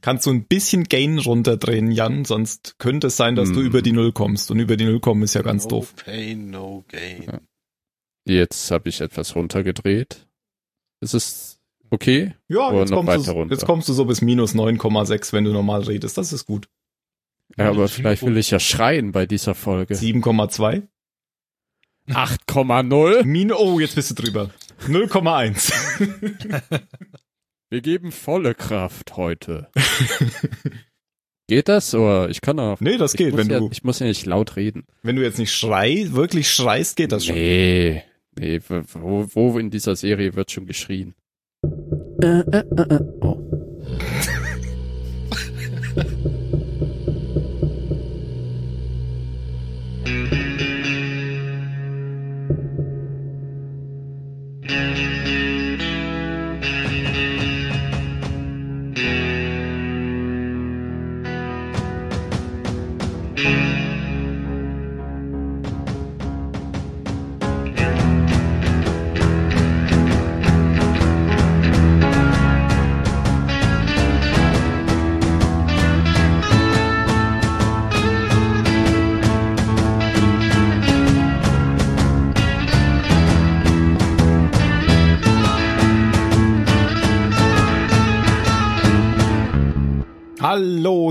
kannst du ein bisschen Gain runterdrehen, Jan, sonst könnte es sein, dass Hm. du über die Null kommst. Und über die Null kommen ist ja ganz no doof. pain, no gain. Ja. Jetzt habe ich etwas runtergedreht. Ist es okay? Ja, Oder jetzt kommst, du, jetzt kommst du so bis minus 9,6, wenn du normal redest. Das ist gut. Ja, aber vielleicht will ich ja schreien bei dieser Folge. 7,2. 8,0. Min oh, jetzt bist du drüber. 0,1. Wir geben volle Kraft heute. Geht das? Oder ich kann auch. nee, das geht, wenn ja, du, Ich muss ja nicht laut reden. wenn du jetzt nicht schrei, wirklich schreist, geht das schon. Nee. Nee, wo, wo in dieser Serie wird schon geschrien? Äh, äh, äh, äh. Oh.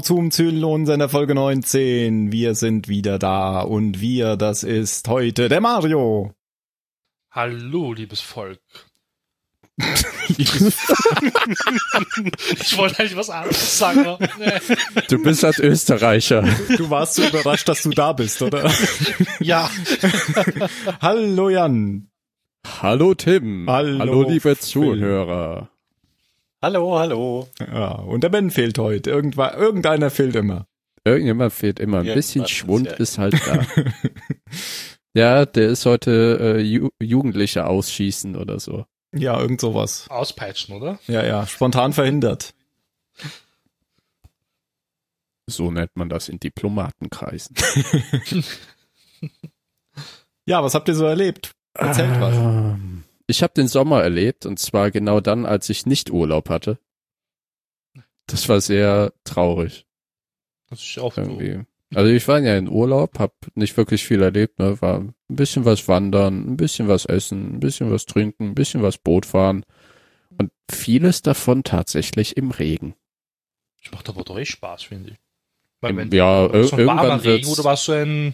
zum Zyklon seiner Folge 19. Wir sind wieder da und wir, das ist heute der Mario. Hallo, liebes Volk. ich wollte eigentlich was anderes sagen. aber nee. Du bist halt Österreicher. Du warst so überrascht, dass du da bist, oder? Ja, Hallo Jan. Hallo Tim. Hallo, Hallo liebe Phil. Zuhörer. Hallo, hallo. Ja, und der Ben fehlt heute. Irgendwa, irgendeiner fehlt immer. Irgendjemand fehlt immer. Ein Ja, bisschen was ist Schwund ja- ist halt da. ja, der ist heute äh, Ju Jugendliche ausschießen oder so. Ja, irgend sowas. auspeitschen, oder? Ja, ja, spontan verhindert. So nennt man das in Diplomatenkreisen. Ja, was habt ihr so erlebt? Erzählt was. Ähm, Ich habe den Sommer erlebt und zwar genau dann, als ich nicht Urlaub hatte. Das war sehr traurig Das ist auch so. irgendwie. Also ich war ja in Urlaub, hab nicht wirklich viel erlebt, ne? War ein bisschen was wandern, ein bisschen was essen, ein bisschen was trinken, ein bisschen was Boot fahren und vieles davon tatsächlich im Regen. Das macht aber doch echt Spaß, finde ich. Weil Im, wenn ja, ir so irgendwann Regen oder war es so ein,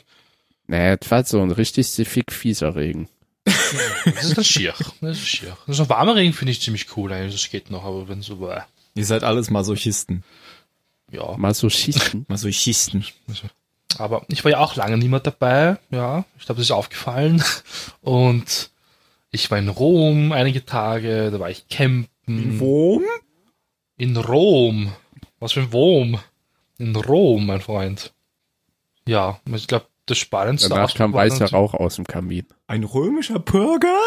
Nee, es war so ein richtig siffig fieser Regen. Das ist dann schier. Das ist schier. So ein warmer Regen finde ich ziemlich cool eigentlich. Das geht noch, aber wenn so war, Ihr seid alles Masochisten. ja. Masochisten. Masochisten. Aber ich war ja auch lange mehr dabei, ja. Ich glaube, das ist aufgefallen. Und ich war in Rom einige Tage, da war ich campen. Wo? In Rom. Was für ein Wom? In Rom, mein Freund. Ja, ich glaube, das Spannendste Danach kam war weißer Rauch aus dem Kamin. Ein römischer Bürger?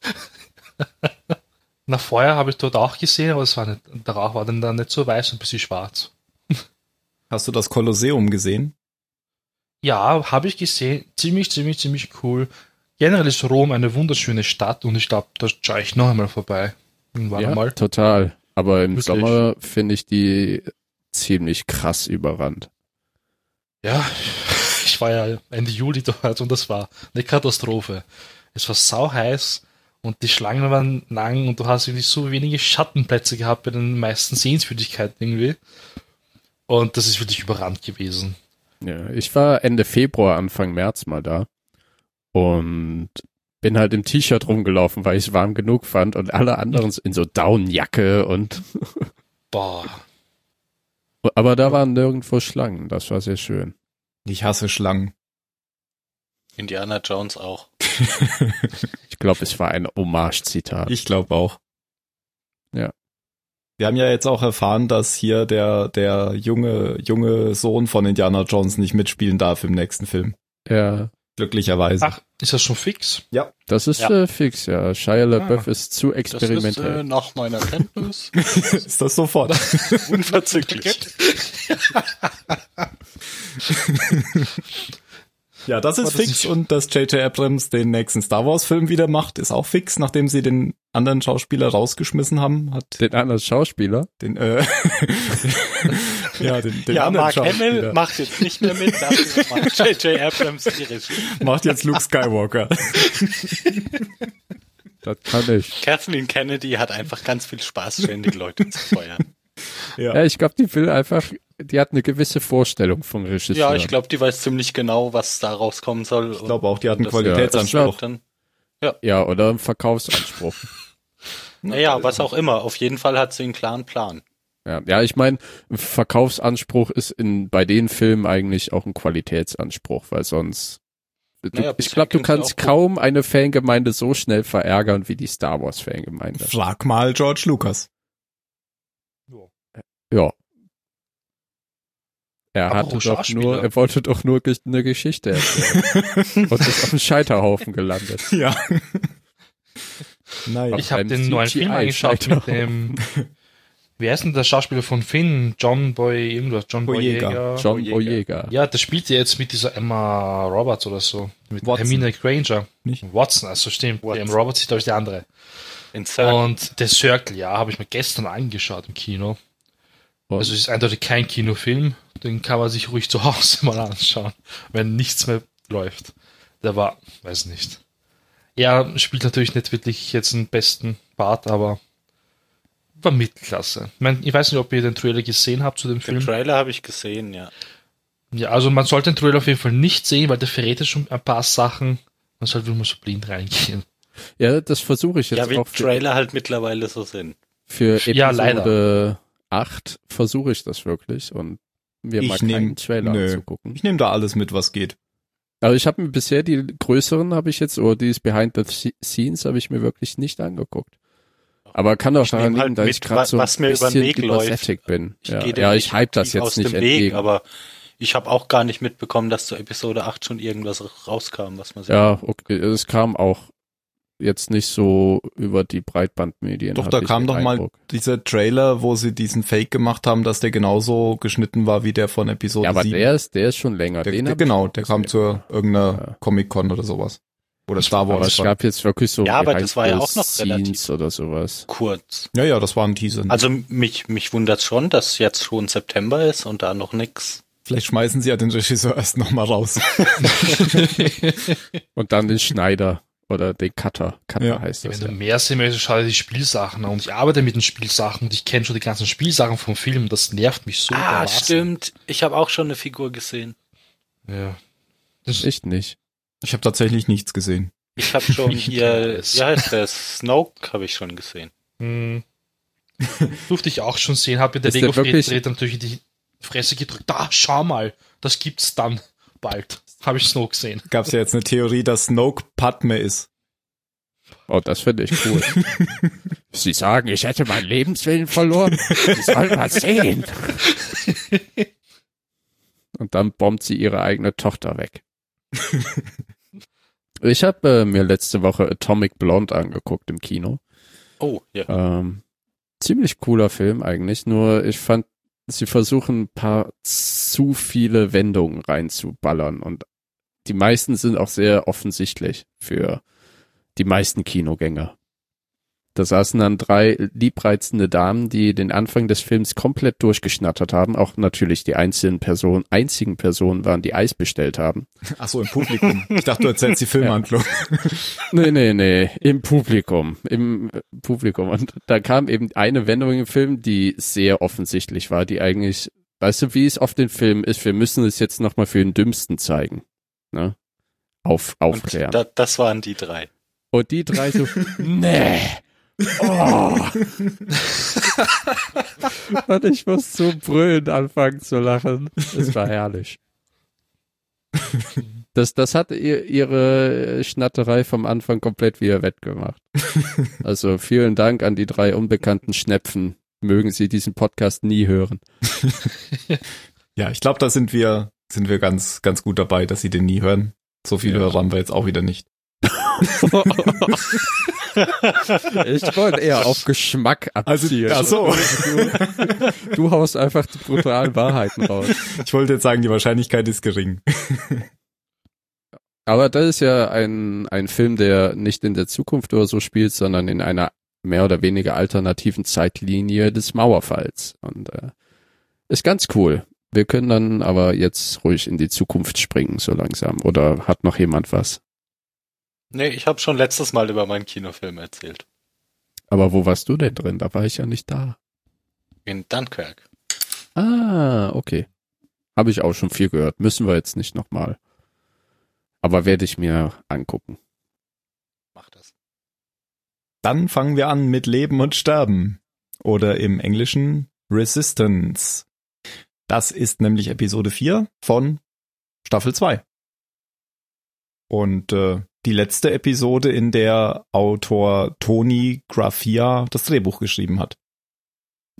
Na, vorher habe ich dort auch gesehen, aber es war nicht, der Rauch war dann, dann nicht so weiß und ein bisschen schwarz. Hast du das Kolosseum gesehen? Ja, habe ich gesehen. Ziemlich, ziemlich, ziemlich cool. Generell ist Rom eine wunderschöne Stadt und ich glaube, da schaue ich noch einmal vorbei. Irgendwann ja, einmal. total. Aber im Wirklich. Sommer finde ich die ziemlich krass überrannt. Ja, ich war ja Ende Juli dort und das war eine Katastrophe. Es war sau heiß und die Schlangen waren lang und du hast wirklich so wenige Schattenplätze gehabt bei den meisten Sehenswürdigkeiten irgendwie. Und das ist wirklich überrannt gewesen. Ja, ich war Ende Februar, Anfang März mal da und bin halt im T-Shirt rumgelaufen, weil ich es warm genug fand und alle anderen in so Downjacke und Boah. aber da waren nirgendwo Schlangen, das war sehr schön. Ich hasse Schlangen. Indiana Jones auch. Ich glaube, es war ein Hommage-Zitat. Ich glaube auch. Ja. Wir haben ja jetzt auch erfahren, dass hier der, der junge, junge Sohn von Indiana Jones nicht mitspielen darf im nächsten Film. Ja, Glücklicherweise. Ach, ist das schon fix? das ist Ja. äh, fix, ja. Shia LaBeouf ist zu Das ist experimentell. äh, nach meiner Kenntnis ist das sofort? unverzüglich. Ja, das ist das fix nicht- und dass J.J. Abrams den nächsten Star Wars Film wieder macht, ist auch fix, nachdem sie den anderen Schauspieler rausgeschmissen haben, hat Den anderen Schauspieler. den äh, ja, den, den ja, anderen Mark Hamill Schauspieler macht jetzt nicht mehr mit, dafür macht J.J. Abrams die Regie. macht jetzt Luke Skywalker. Das kann ich. Kathleen Kennedy hat einfach ganz viel Spaß, ständig Leute zu feuern. Ja, ich glaube, die will einfach, die hat eine gewisse Vorstellung von Regisseur. Ja, ich glaube, die weiß ziemlich genau, was da rauskommen soll. Ich glaube auch, die hat einen Qualitätsanspruch. Dann, Ja, oder ein Verkaufsanspruch. naja, was auch immer. Auf jeden Fall hat sie einen klaren Plan. Ja, ja ich meine, Verkaufsanspruch ist in bei den Filmen eigentlich auch ein Qualitätsanspruch, weil sonst du, Naja, ich glaube, du ja kannst kaum eine Fangemeinde so schnell verärgern wie die Star Wars Fangemeinde. Frag mal George Lucas. Ja. Er Apropos hatte doch nur, er wollte doch nur eine Geschichte erzählen und ist auf dem Scheiterhaufen gelandet. Ja. naja. Ich habe den neuen Film angeschaut mit dem, wie heißt denn der Schauspieler von Finn? John Boy, irgendwas, John Boyega. Boyega. John Boyega. Ja, der spielt ja jetzt mit dieser Emma Roberts oder so. Mit Watson. Hermine Granger. Nicht? Watson, also stimmt. Watson. Die Emma Roberts ist, glaube ich, die andere. In Circle. Und The Circle, ja, habe ich mir gestern angeschaut im Kino. Und- Also es ist eindeutig kein Kinofilm. Den kann man sich ruhig zu Hause mal anschauen, wenn nichts mehr läuft. Der war, weiß nicht. Er spielt natürlich nicht wirklich jetzt den besten Part, aber war Mittelklasse. Ich, mein, ich weiß nicht, ob ihr den Trailer gesehen habt zu dem Den Film. Trailer habe ich gesehen, ja. Ja, also man sollte den Trailer auf jeden Fall nicht sehen, weil der verrät ja schon ein paar Sachen. Man sollte immer so blind reingehen. Ja, das versuche ich jetzt Ja, wie auch Trailer halt mittlerweile so sind. für Ja, Episode 8 versuche ich das wirklich und mir Ich mal nehm- keinen Trailer nö. anzugucken. Ich nehme da alles mit, was geht. Also ich habe mir bisher die größeren habe ich jetzt, oder die Behind the Scenes habe ich mir wirklich nicht angeguckt. Aber kann auch Ich daran liegen, halt dass mit, ich gerade so was ein mir über den bisschen Weg läuft. übersättigt bin. Ich ja, ja, ich hype das jetzt aus nicht dem Weg, entgegen. aber ich habe auch gar nicht mitbekommen, dass zu Episode 8 schon irgendwas rauskam, was man sieht. ja, okay, es kam auch jetzt nicht so über die Breitbandmedien. Doch, da kam doch mal Eindruck. dieser Trailer, wo sie diesen Fake gemacht haben, dass der genauso geschnitten war wie der von Episode Ja, aber 7. der ist, der ist schon länger. Der, den der, genau, der kam zur irgendeiner Ja. Comic-Con oder sowas. Oder Star Aber Wars. es gab jetzt wirklich so Ja, aber das war ja auch noch relativ- oder sowas. Kurz. ja, ja, das war ein Teaser. Also mich, mich wundert schon, dass jetzt schon September ist und da noch nix. Vielleicht schmeißen sie ja den Regisseur erst nochmal raus. Und dann den Schneider oder den Cutter. Cutter Ja. heißt Ja, das. wenn Ja. du mehr sehen möchtest, schau dir die Sachen an. Und ich arbeite mit den Spielsachen und ich kenne schon die ganzen Spielsachen vom Film. Das nervt mich so. ah, dermaßen. stimmt. Ich habe auch schon eine Figur gesehen. Ja. Das, Ich nicht. Ich habe tatsächlich nichts gesehen. Ich habe schon hier, wie heißt der? Snoke habe ich schon gesehen. Hm. Durfte ich auch schon sehen, habe mir der Lego Fred natürlich in die Fresse gedrückt. Da, schau mal, das gibt's dann bald. Habe ich Snow gesehen. Gab es ja jetzt eine Theorie, dass Snoke Padme ist. Oh, das finde ich cool. Sie sagen, ich hätte meinen Lebenswillen verloren. Sie sollen mal sehen. Und dann bombt sie ihre eigene Tochter weg. Ich habe äh, mir letzte Woche Atomic Blonde angeguckt im Kino. Oh, ja. Ähm, ziemlich cooler Film eigentlich, nur ich fand, sie versuchen ein paar zu viele Wendungen reinzuballern und die meisten sind auch sehr offensichtlich für die meisten Kinogänger. Da saßen dann drei liebreizende Damen, die den Anfang des Films komplett durchgeschnattert haben. Auch natürlich die einzelnen Personen, einzigen Personen waren, die Eis bestellt haben. Ach so, im Publikum. Ich dachte, du erzählst die Filmhandlung. Nee, nee, nee, im Publikum, im äh, Publikum. Und da kam eben eine Wendung im Film, die sehr offensichtlich war, die eigentlich, weißt du, wie es auf den Film ist, wir müssen es jetzt nochmal für den Dümmsten zeigen. Ne? Auf, Und aufklären. da, das waren die drei. Und die drei so, nee. Oh. Und ich muss zu brüllen anfangen zu lachen. Es war herrlich. Das, das hat ihr, ihre Schnatterei vom Anfang komplett wieder wettgemacht. Also vielen Dank an die drei unbekannten Schnepfen. Mögen Sie diesen Podcast nie hören. Ja, ich glaube, da sind wir, sind wir ganz, ganz gut dabei, dass sie den nie hören. So viele Ja. Hörer haben wir jetzt auch wieder nicht. Ich wollte eher auf Geschmack abzielen. Also, ach so. Du, du haust einfach die brutalen Wahrheiten raus. Ich wollte jetzt sagen, die Wahrscheinlichkeit ist gering. Aber das ist ja ein, ein Film, der nicht in der Zukunft oder so spielt, sondern in einer mehr oder weniger alternativen Zeitlinie des Mauerfalls. Und äh, ist ganz cool. Wir können dann aber jetzt ruhig in die Zukunft springen, so langsam. Oder hat noch jemand was? Nee, ich habe schon letztes Mal über meinen Kinofilm erzählt. Aber wo warst du denn drin? Da war ich ja nicht da. In Dunkirk. Ah, okay. Habe ich auch schon viel gehört. Müssen wir jetzt nicht nochmal. Aber werde ich mir angucken. Mach das. Dann fangen wir an mit Leben und Sterben. Oder im Englischen Resistance. Das ist nämlich Episode 4 von Staffel 2. Und äh, die letzte Episode, in der Autor Tony Graffia das Drehbuch geschrieben hat.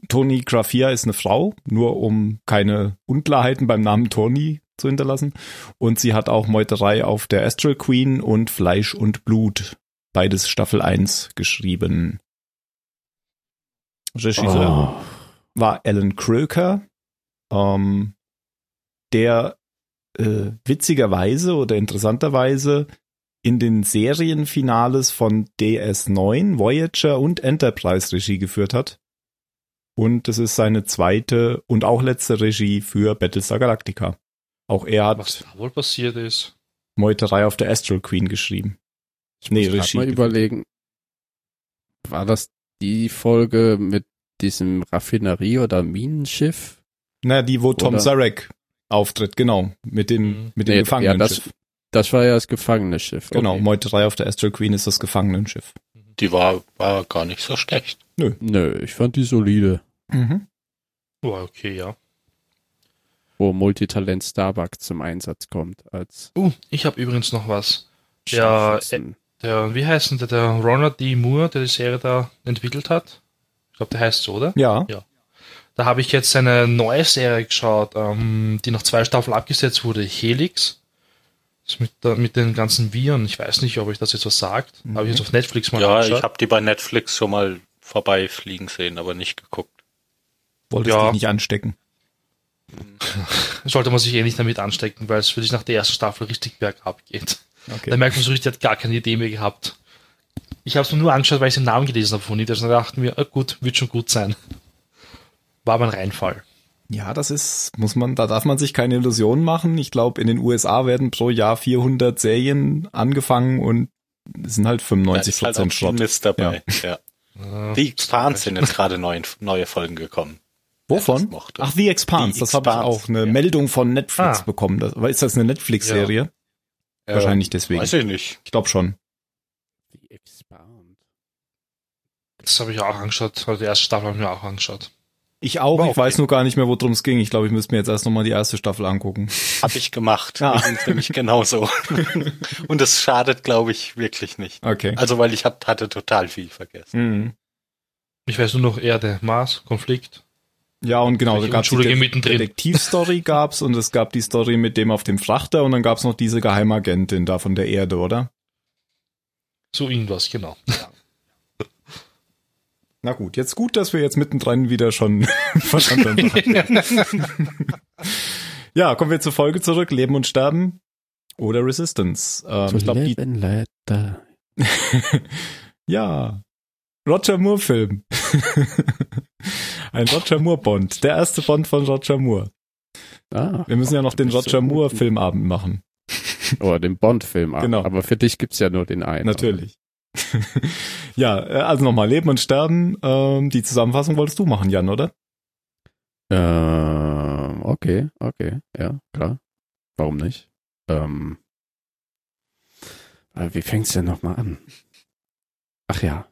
Tony Graffia ist eine Frau, nur um keine Unklarheiten beim Namen Tony zu hinterlassen. Und sie hat auch Meuterei auf der Astral Queen und Fleisch und Blut, beides Staffel 1 geschrieben. Regisseur Oh. war Alan Croker, ähm, der äh, witzigerweise oder interessanterweise in den Serienfinales von DS9, Voyager und Enterprise Regie geführt hat. Und es ist seine zweite und auch letzte Regie für Battlestar Galactica. Auch er hat Was da wohl passiert ist. Meuterei auf der Astral Queen geschrieben. Nee, Grad Regie. mal überlegen. War das die Folge mit diesem Raffinerie- oder Minenschiff? Na, die, wo Tom Oder- Zarek auftritt, genau. Mit dem, Mhm. mit dem Nee, ja, Gefangenenschiff. das, das war ja das Gefangenenschiff. Genau, Okay. Meuterei auf der Astral Queen ist das Gefangenenschiff. Die war, war gar nicht so schlecht. Nö, ich fand die solide. Mhm. Oh, okay, ja. Wo Multitalent Starbucks zum Einsatz kommt als Uh, ich habe übrigens noch was. Ja, Scharfschützen. Der, wie heißt denn der, der Ronald D. Moore, der die Serie da entwickelt hat? Ich glaube, der heißt so, oder? Ja. Da habe ich jetzt eine neue Serie geschaut, ähm, die nach zwei Staffeln abgesetzt wurde, Helix. Das mit, der, mit den ganzen Viren. Ich weiß nicht, ob euch das jetzt was sagt. Habe ich jetzt auf Netflix mal ja, angeschaut. ich habe die bei Netflix schon mal vorbeifliegen sehen, aber nicht geguckt. Wolltest Ja. dich nicht anstecken. Sollte man sich eh nicht damit anstecken, weil es wirklich nach der ersten Staffel richtig bergab geht. Da Okay. merkt man so richtig, der hat gar keine Idee mehr gehabt. Ich habe es mir nur angeschaut, weil ich den Namen gelesen habe von ihm. Da dachten wir, ah, gut, wird schon gut sein. War aber ein Reinfall. Ja, das ist, muss man, da darf man sich keine Illusionen machen. Ich glaube, in den USA werden pro Jahr 400 Serien angefangen und es sind halt Da 95 ist halt auch Prozent viel Schrott. Mist dabei. Ja. Äh, Die Expanse sind jetzt gerade neue, neue Folgen gekommen. Wovon? Ach, The Expanse. The das habe ich Expanse, auch eine ja. Meldung von Netflix Ah. bekommen. Das, aber ist das eine Netflix-Serie? Wahrscheinlich deswegen. Weiß ich nicht. Ich glaube schon. Die Expand. das habe ich auch angeschaut. Also die erste Staffel habe ich mir auch angeschaut. Ich auch. War Ich weiß nur gar nicht mehr, worum es ging. Ich glaube, ich müsste mir jetzt erst nochmal die erste Staffel angucken. Hab ich gemacht. Ging's nämlich genauso. Und es schadet, glaube ich, wirklich nicht. Okay. Also, weil ich hab, hatte total viel vergessen. Mhm. Ich weiß nur noch Erde, Mars, Konflikt. Ja, und genau, da gab es die. Detektivstory gab's und es gab die Story mit dem auf dem Frachter und dann gab's noch diese Geheimagentin da von der Erde, oder? So irgendwas, genau. Na gut, jetzt gut, dass wir jetzt mittendrin wieder schon anderen Sachen. Ja, kommen wir zur Folge zurück. Leben und Sterben oder Resistance. Ähm, ich glaube, die ja. Roger Moore Film. Ein Roger Moore Bond. Der erste Bond von Roger Moore. Ah, Wir müssen ja noch den Roger Moore. Filmabend machen. oh, den Bond-Film. Genau. Aber für dich gibt's ja nur den einen. Natürlich. Ja, äh, also nochmal Leben und Sterben. Ähm, die Zusammenfassung wolltest du machen, Jan, oder? Ähm, okay, okay, ja, klar. Warum nicht? Ähm, äh, wie fängt's denn nochmal an? Ach ja.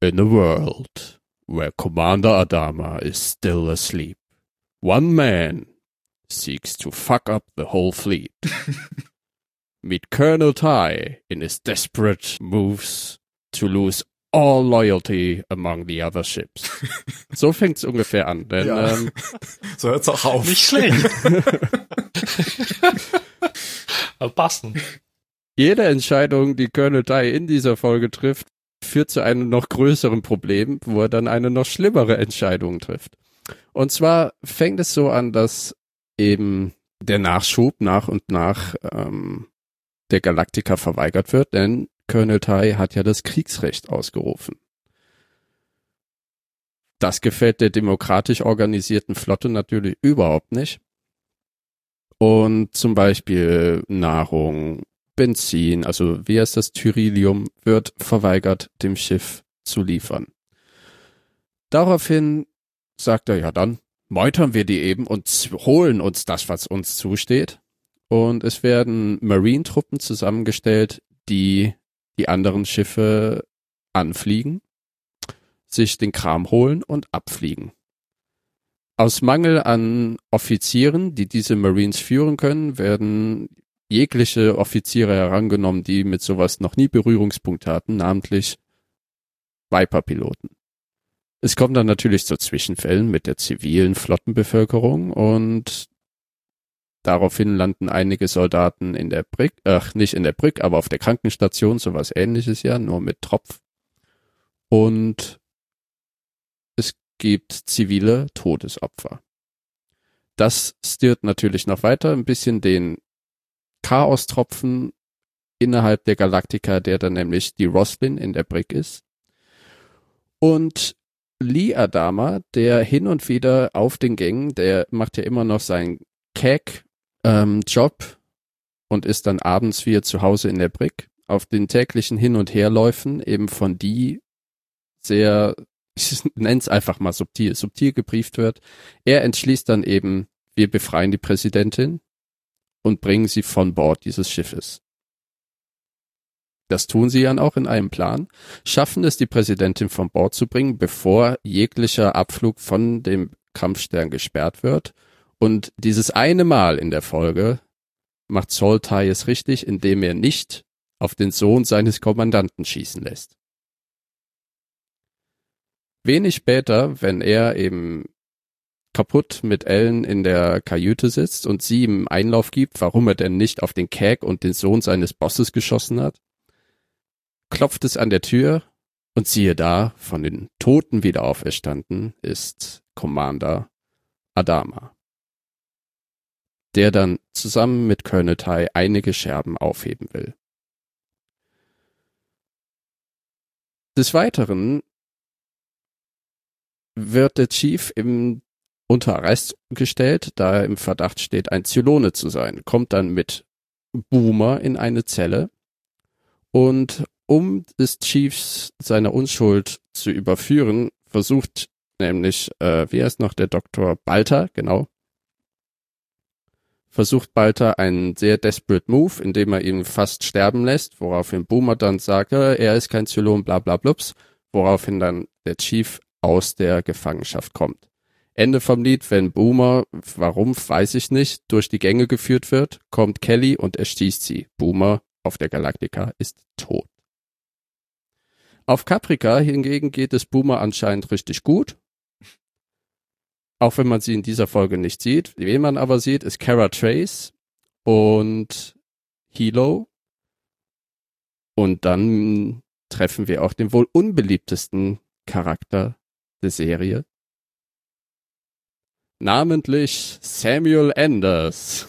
In a world where Commander Adama is still asleep, one man seeks to fuck up the whole fleet. Meet Colonel Ty in his desperate moves to lose all loyalty among the other ships. So fängt's ungefähr an, denn Ja. ähm, So hört's auch auf. Nicht schlecht. Aber passend. jede Entscheidung, die Colonel Ty in dieser Folge trifft, führt zu einem noch größeren Problem, wo er dann eine noch schlimmere Entscheidung trifft. Und zwar fängt es so an, dass eben der Nachschub nach und nach ähm, der Galaktika verweigert wird, denn Colonel Tai hat ja das Kriegsrecht ausgerufen. Das gefällt der demokratisch organisierten Flotte natürlich überhaupt nicht. Und zum Beispiel Nahrung, Benzin, also wie heißt das Tyrillium, wird verweigert, dem Schiff zu liefern. Daraufhin sagt er, ja dann meutern wir die eben und holen uns das, was uns zusteht. Und es werden Marine-Truppen zusammengestellt, die die anderen Schiffe anfliegen, sich den Kram holen und abfliegen. Aus Mangel an Offizieren, die diese Marines führen können, werden jegliche Offiziere herangenommen, die mit sowas noch nie Berührungspunkt hatten, namentlich Viper-Piloten. Es kommt dann natürlich zu Zwischenfällen mit der zivilen Flottenbevölkerung und daraufhin landen einige Soldaten in der Brick, ach, nicht in der Brick, aber auf der Krankenstation, sowas ähnliches ja, nur mit Tropf. Und es gibt zivile Todesopfer. Das stirrt natürlich noch weiter ein bisschen den Chaostropfen innerhalb der Galaktika, der dann nämlich die Roslin in der Brick ist. Und Lee Adama, der hin und wieder auf den Gängen, der macht ja immer noch seinen Keg ähm, Job und ist dann abends wieder zu Hause in der Brick. Auf den täglichen Hin- und Herläufen eben von die sehr, ich nenne es einfach mal subtil, subtil gebrieft wird. Er entschließt dann eben, wir befreien die Präsidentin und bringen sie von Bord dieses Schiffes. Das tun sie dann auch in einem Plan, schaffen es, die Präsidentin von Bord zu bringen, bevor jeglicher Abflug von dem Kampfstern gesperrt wird. Und dieses eine Mal in der Folge macht Soltai es richtig, indem er nicht auf den Sohn seines Kommandanten schießen lässt. Wenig später, wenn er eben kaputt mit Ellen in der Kajüte sitzt und sie ihm Einlauf gibt, warum er denn nicht auf den Keg und den Sohn seines Bosses geschossen hat, klopft es an der Tür und siehe da, von den Toten wieder auferstanden ist Commander Adama, der dann zusammen mit Colonel einige Scherben aufheben will. Des Weiteren wird der Chief im unter Arrest gestellt, da er im Verdacht steht, ein Zylone zu sein, kommt dann mit Boomer in eine Zelle und um des Chiefs seiner Unschuld zu überführen, versucht nämlich, äh, wie heißt noch der Doktor Balter, genau, versucht Balter einen sehr desperate Move, indem er ihn fast sterben lässt, woraufhin Boomer dann sagt, äh, er ist kein Zylon, bla bla blups, woraufhin dann der Chief aus der Gefangenschaft kommt. Ende vom Lied, wenn Boomer, warum, weiß ich nicht, durch die Gänge geführt wird, kommt Kelly und erschießt sie. Boomer auf der Galaktika ist tot. Auf Caprica hingegen geht es Boomer anscheinend richtig gut. Auch wenn man sie in dieser Folge nicht sieht. Wen man aber sieht, ist Kara Trace und Hilo. Und dann treffen wir auch den wohl unbeliebtesten Charakter der Serie. Namentlich Samuel Anders.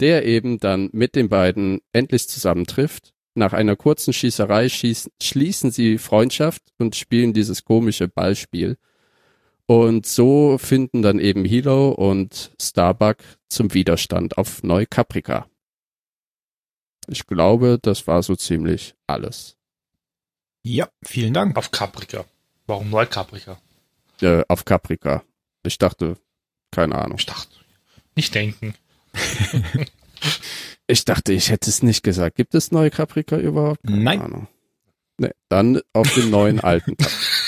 Der eben dann mit den beiden endlich zusammentrifft nach einer kurzen Schießerei schießen, schließen sie Freundschaft und spielen dieses komische Ballspiel. Und so finden dann eben Hilo und Starbuck zum Widerstand auf Neukaprika. Ich glaube, das war so ziemlich alles. Ja, vielen Dank. Auf Caprica. Warum Neukaprika? Äh, auf Caprica. Ich dachte, keine Ahnung. Ich dachte, nicht denken. Ich dachte, ich hätte es nicht gesagt. Gibt es neue Caprica überhaupt? Keine Nein. Ahnung. Nee, dann auf den neuen alten.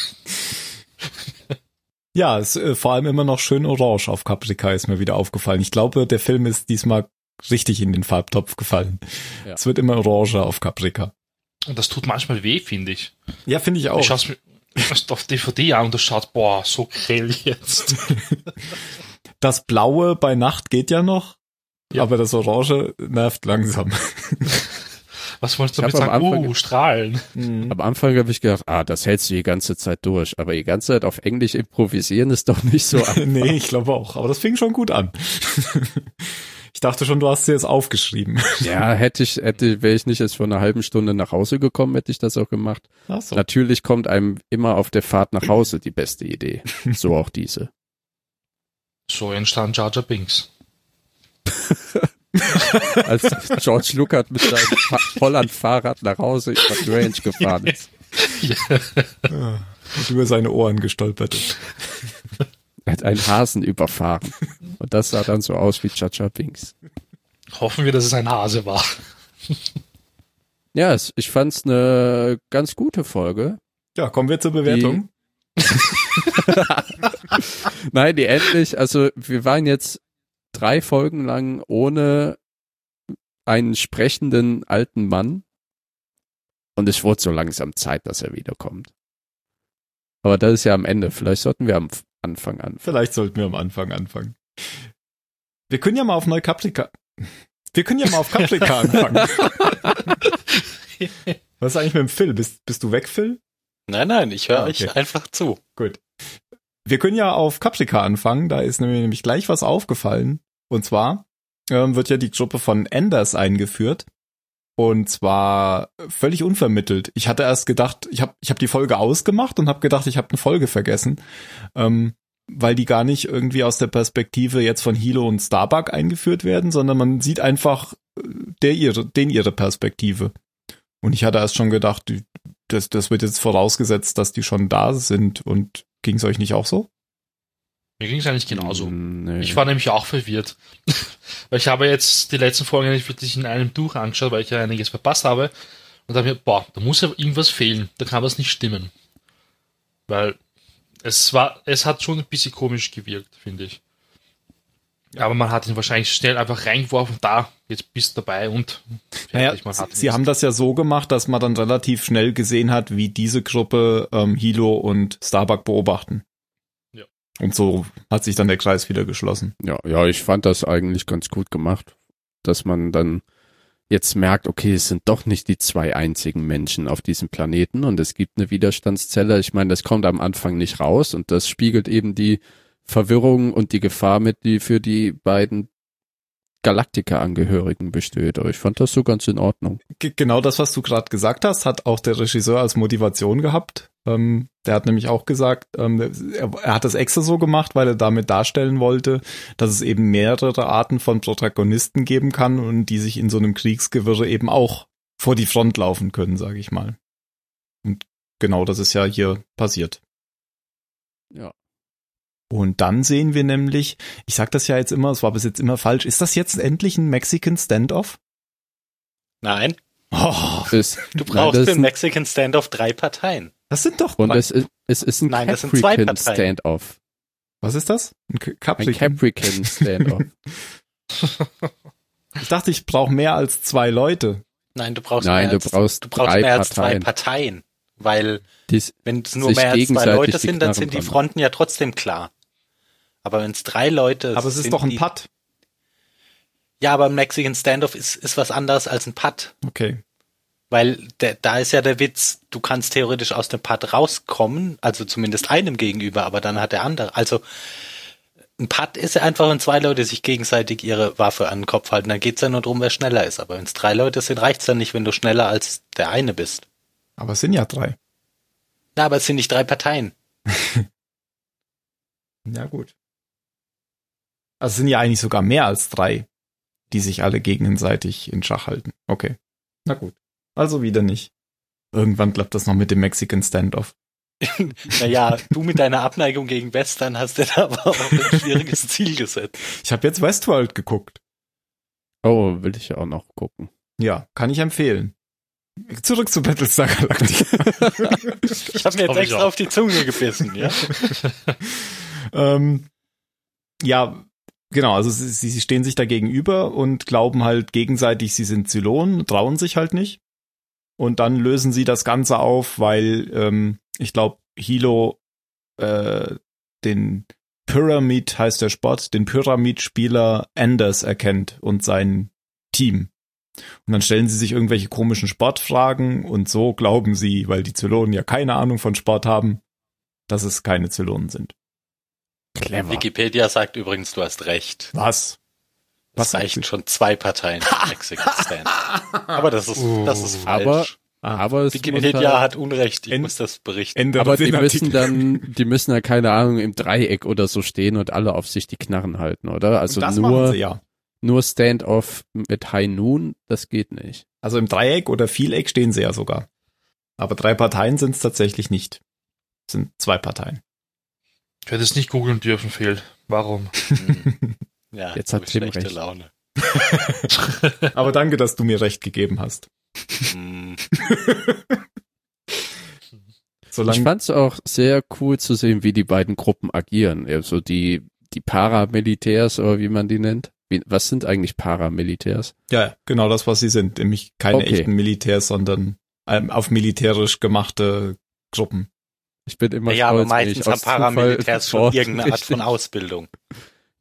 Ja, es, äh, vor allem immer noch schön orange auf Caprica ist mir wieder aufgefallen. Ich glaube, der Film ist diesmal richtig in den Farbtopf gefallen. Ja. Es wird immer orange auf Caprica. Und das tut manchmal weh, finde ich. Ja, finde ich auch. Ich schaue mir erst auf DVD an und das schaut, boah, so grell jetzt. Das Blaue bei Nacht geht ja noch, Ja. aber das Orange nervt langsam. Was wolltest du damit am sagen? Anfang- Uh, strahlen. Mhm. Am Anfang habe ich gedacht, ah, das hältst du die ganze Zeit durch. Aber die ganze Zeit auf Englisch improvisieren ist doch nicht so einfach. nee, ich glaube auch. Aber das fing schon gut an. ich dachte schon, du hast dir jetzt aufgeschrieben. Ja, hätte ich, hätte, wäre ich nicht jetzt vor einer halben Stunde nach Hause gekommen, hätte ich das auch gemacht. Ach so. Natürlich kommt einem immer auf der Fahrt nach Hause die beste Idee. So auch diese. So entstand Jar Jar Binks. Als George Lucas mit seinem Fa- Holland-Fahrrad nach Hause über die Range gefahren ist. Ja, und über seine Ohren gestolpert ist. Er hat einen Hasen überfahren. Und das sah dann so aus wie Chacha Binks. Hoffen wir, dass es ein Hase war. Ja, es, ich fand's eine ganz gute Folge. Ja, kommen wir zur Bewertung. Nein, die endlich, also wir waren jetzt drei Folgen lang ohne einen sprechenden alten Mann. Und es wurde so langsam Zeit, dass er wiederkommt. Aber das ist ja am Ende. Vielleicht sollten wir am Anfang an. Vielleicht sollten wir am Anfang anfangen. Wir können ja mal auf Neukaprika. Wir können ja mal auf Caprica anfangen. Was ist eigentlich mit dem Phil? Bist, bist du weg, Phil? Nein, nein, ich höre Ah, okay. euch einfach zu. Gut. Wir können ja auf Caprica anfangen. Da ist mir nämlich gleich was aufgefallen. Und zwar ähm, wird ja die Gruppe von Enders eingeführt. Und zwar völlig unvermittelt. Ich hatte erst gedacht, ich habe ich hab die Folge ausgemacht und habe gedacht, ich habe eine Folge vergessen, ähm, weil die gar nicht irgendwie aus der Perspektive jetzt von Hilo und Starbuck eingeführt werden, sondern man sieht einfach äh, der ihre, den ihre Perspektive. Und ich hatte erst schon gedacht, das, das wird jetzt vorausgesetzt, dass die schon da sind. Und ging es euch nicht auch so? Mir ging es eigentlich genauso. Nee. Ich war nämlich auch verwirrt. weil ich habe jetzt die letzten Folgen nicht wirklich in einem Tuch angeschaut, weil ich ja einiges verpasst habe. Und da habe ich mir, boah, da muss ja irgendwas fehlen. Da kann was nicht stimmen. Weil es war, es hat schon ein bisschen komisch gewirkt, finde ich. Aber man hat ihn wahrscheinlich schnell einfach reingeworfen, da, jetzt bist du dabei und Naja, sie haben das ja so gemacht, dass man dann relativ schnell gesehen hat, wie diese Gruppe ähm, Hilo und Starbuck beobachten. Ja. Und so hat sich dann der Kreis wieder geschlossen. Ja, ja, ich fand das eigentlich ganz gut gemacht, dass man dann jetzt merkt, okay, es sind doch nicht die zwei einzigen Menschen auf diesem Planeten und es gibt eine Widerstandszelle. Ich meine, das kommt am Anfang nicht raus und das spiegelt eben die Verwirrung und die Gefahr mit, die für die beiden Galaktika-Angehörigen besteht. Aber ich fand das so ganz in Ordnung. Genau das, was du gerade gesagt hast, hat auch der Regisseur als Motivation gehabt. Ähm, der hat nämlich auch gesagt, ähm, er, er hat das extra so gemacht, weil er damit darstellen wollte, dass es eben mehrere Arten von Protagonisten geben kann und die sich in so einem Kriegsgewirre eben auch vor die Front laufen können, sage ich mal. Und genau das ist ja hier passiert. Ja. Und dann sehen wir nämlich, ich sag das ja jetzt immer, es war bis jetzt immer falsch, ist das jetzt endlich ein Mexican Standoff? Nein, Oh, Es, du Nein, brauchst das ist für ein- Mexican Standoff drei Parteien. das sind doch und es ist, es ist ein Nein, das sind zwei Caprican Parteien. Standoff. Was ist das? Ein K- Ein Caprican? Caprican Standoff. Ich dachte, ich brauche mehr als zwei Leute. Nein, du brauchst Nein, mehr du als, brauchst du brauchst drei mehr als Parteien. zwei Parteien. Weil wenn es nur mehr als zwei Leute sind, dann sind die. Fronten ja trotzdem klar. Aber wenn es drei Leute Aber es ist doch ein Putt. Ja, aber ein Mexican Standoff ist, ist was anderes als ein Putt. Okay. Weil der, da ist ja der Witz, du kannst theoretisch aus dem Putt rauskommen, also zumindest einem gegenüber, aber dann hat der andere. Also ein Putt ist ja einfach, wenn zwei Leute sich gegenseitig ihre Waffe an den Kopf halten, dann geht's ja nur drum, wer schneller ist. Aber wenn es drei Leute sind, reicht's ja nicht, wenn du schneller als der eine bist. Aber es sind ja drei. Na, aber es sind nicht drei Parteien. Ja, gut. Also es sind ja eigentlich sogar mehr als drei, die sich alle gegenseitig in Schach halten. Okay. Na gut. Also wieder nicht. Irgendwann klappt das noch mit dem Mexican Standoff. Naja, du mit deiner Abneigung gegen Western hast dir da aber auch ein schwieriges Ziel gesetzt. Ich habe jetzt Westworld geguckt. oh, will ich auch noch gucken. Ja, kann ich empfehlen. Zurück zu Battlestar Galactica. Ich habe mir jetzt extra auf die Zunge gebissen, ja. ähm, ja, genau, also sie, sie stehen sich da gegenüber und glauben halt gegenseitig, sie sind Zylonen, trauen sich halt nicht. Und dann lösen sie das Ganze auf, weil ähm, ich glaube, Hilo äh, den Pyramid heißt der Sport, den Pyramid-Spieler Anders erkennt und sein Team. Und dann stellen sie sich irgendwelche komischen Sportfragen und so glauben sie, weil die Zylonen ja keine Ahnung von Sport haben, dass es keine Zylonen sind. Clever. Wikipedia sagt übrigens, du hast recht. Was? Was Es reichen schon zwei Parteien für Mexican Stand. Aber das ist, das ist falsch. Aber, Ah, aber es Wikipedia hat Unrecht, ich muss das berichten. Aber die müssen Artikel. dann, die müssen ja keine Ahnung im Dreieck oder so stehen und alle auf sich die Knarren halten, oder? Also nur, sie ja. nur Stand-off mit High Noon, das geht nicht. Also im Dreieck oder Vieleck stehen sie ja sogar. Aber drei Parteien sind es tatsächlich nicht. Es sind zwei Parteien. Ich hätte es nicht googeln dürfen, Phil. Warum? Hm. Ja, Jetzt hat Tim recht. Laune. Aber danke, dass du mir recht gegeben hast. Hm. Ich Solange fand es auch sehr cool zu sehen, wie die beiden Gruppen agieren. Also die, die Paramilitärs oder wie man die nennt. Wie, was sind eigentlich Paramilitärs? Ja, genau das, was sie sind. Nämlich keine Okay. echten Militärs, sondern ähm, auf militärisch gemachte Gruppen. Ich bin immer Ja, aber stolz, ich meistens haben Paramilitärs schon Sport irgendeine Art von Ausbildung.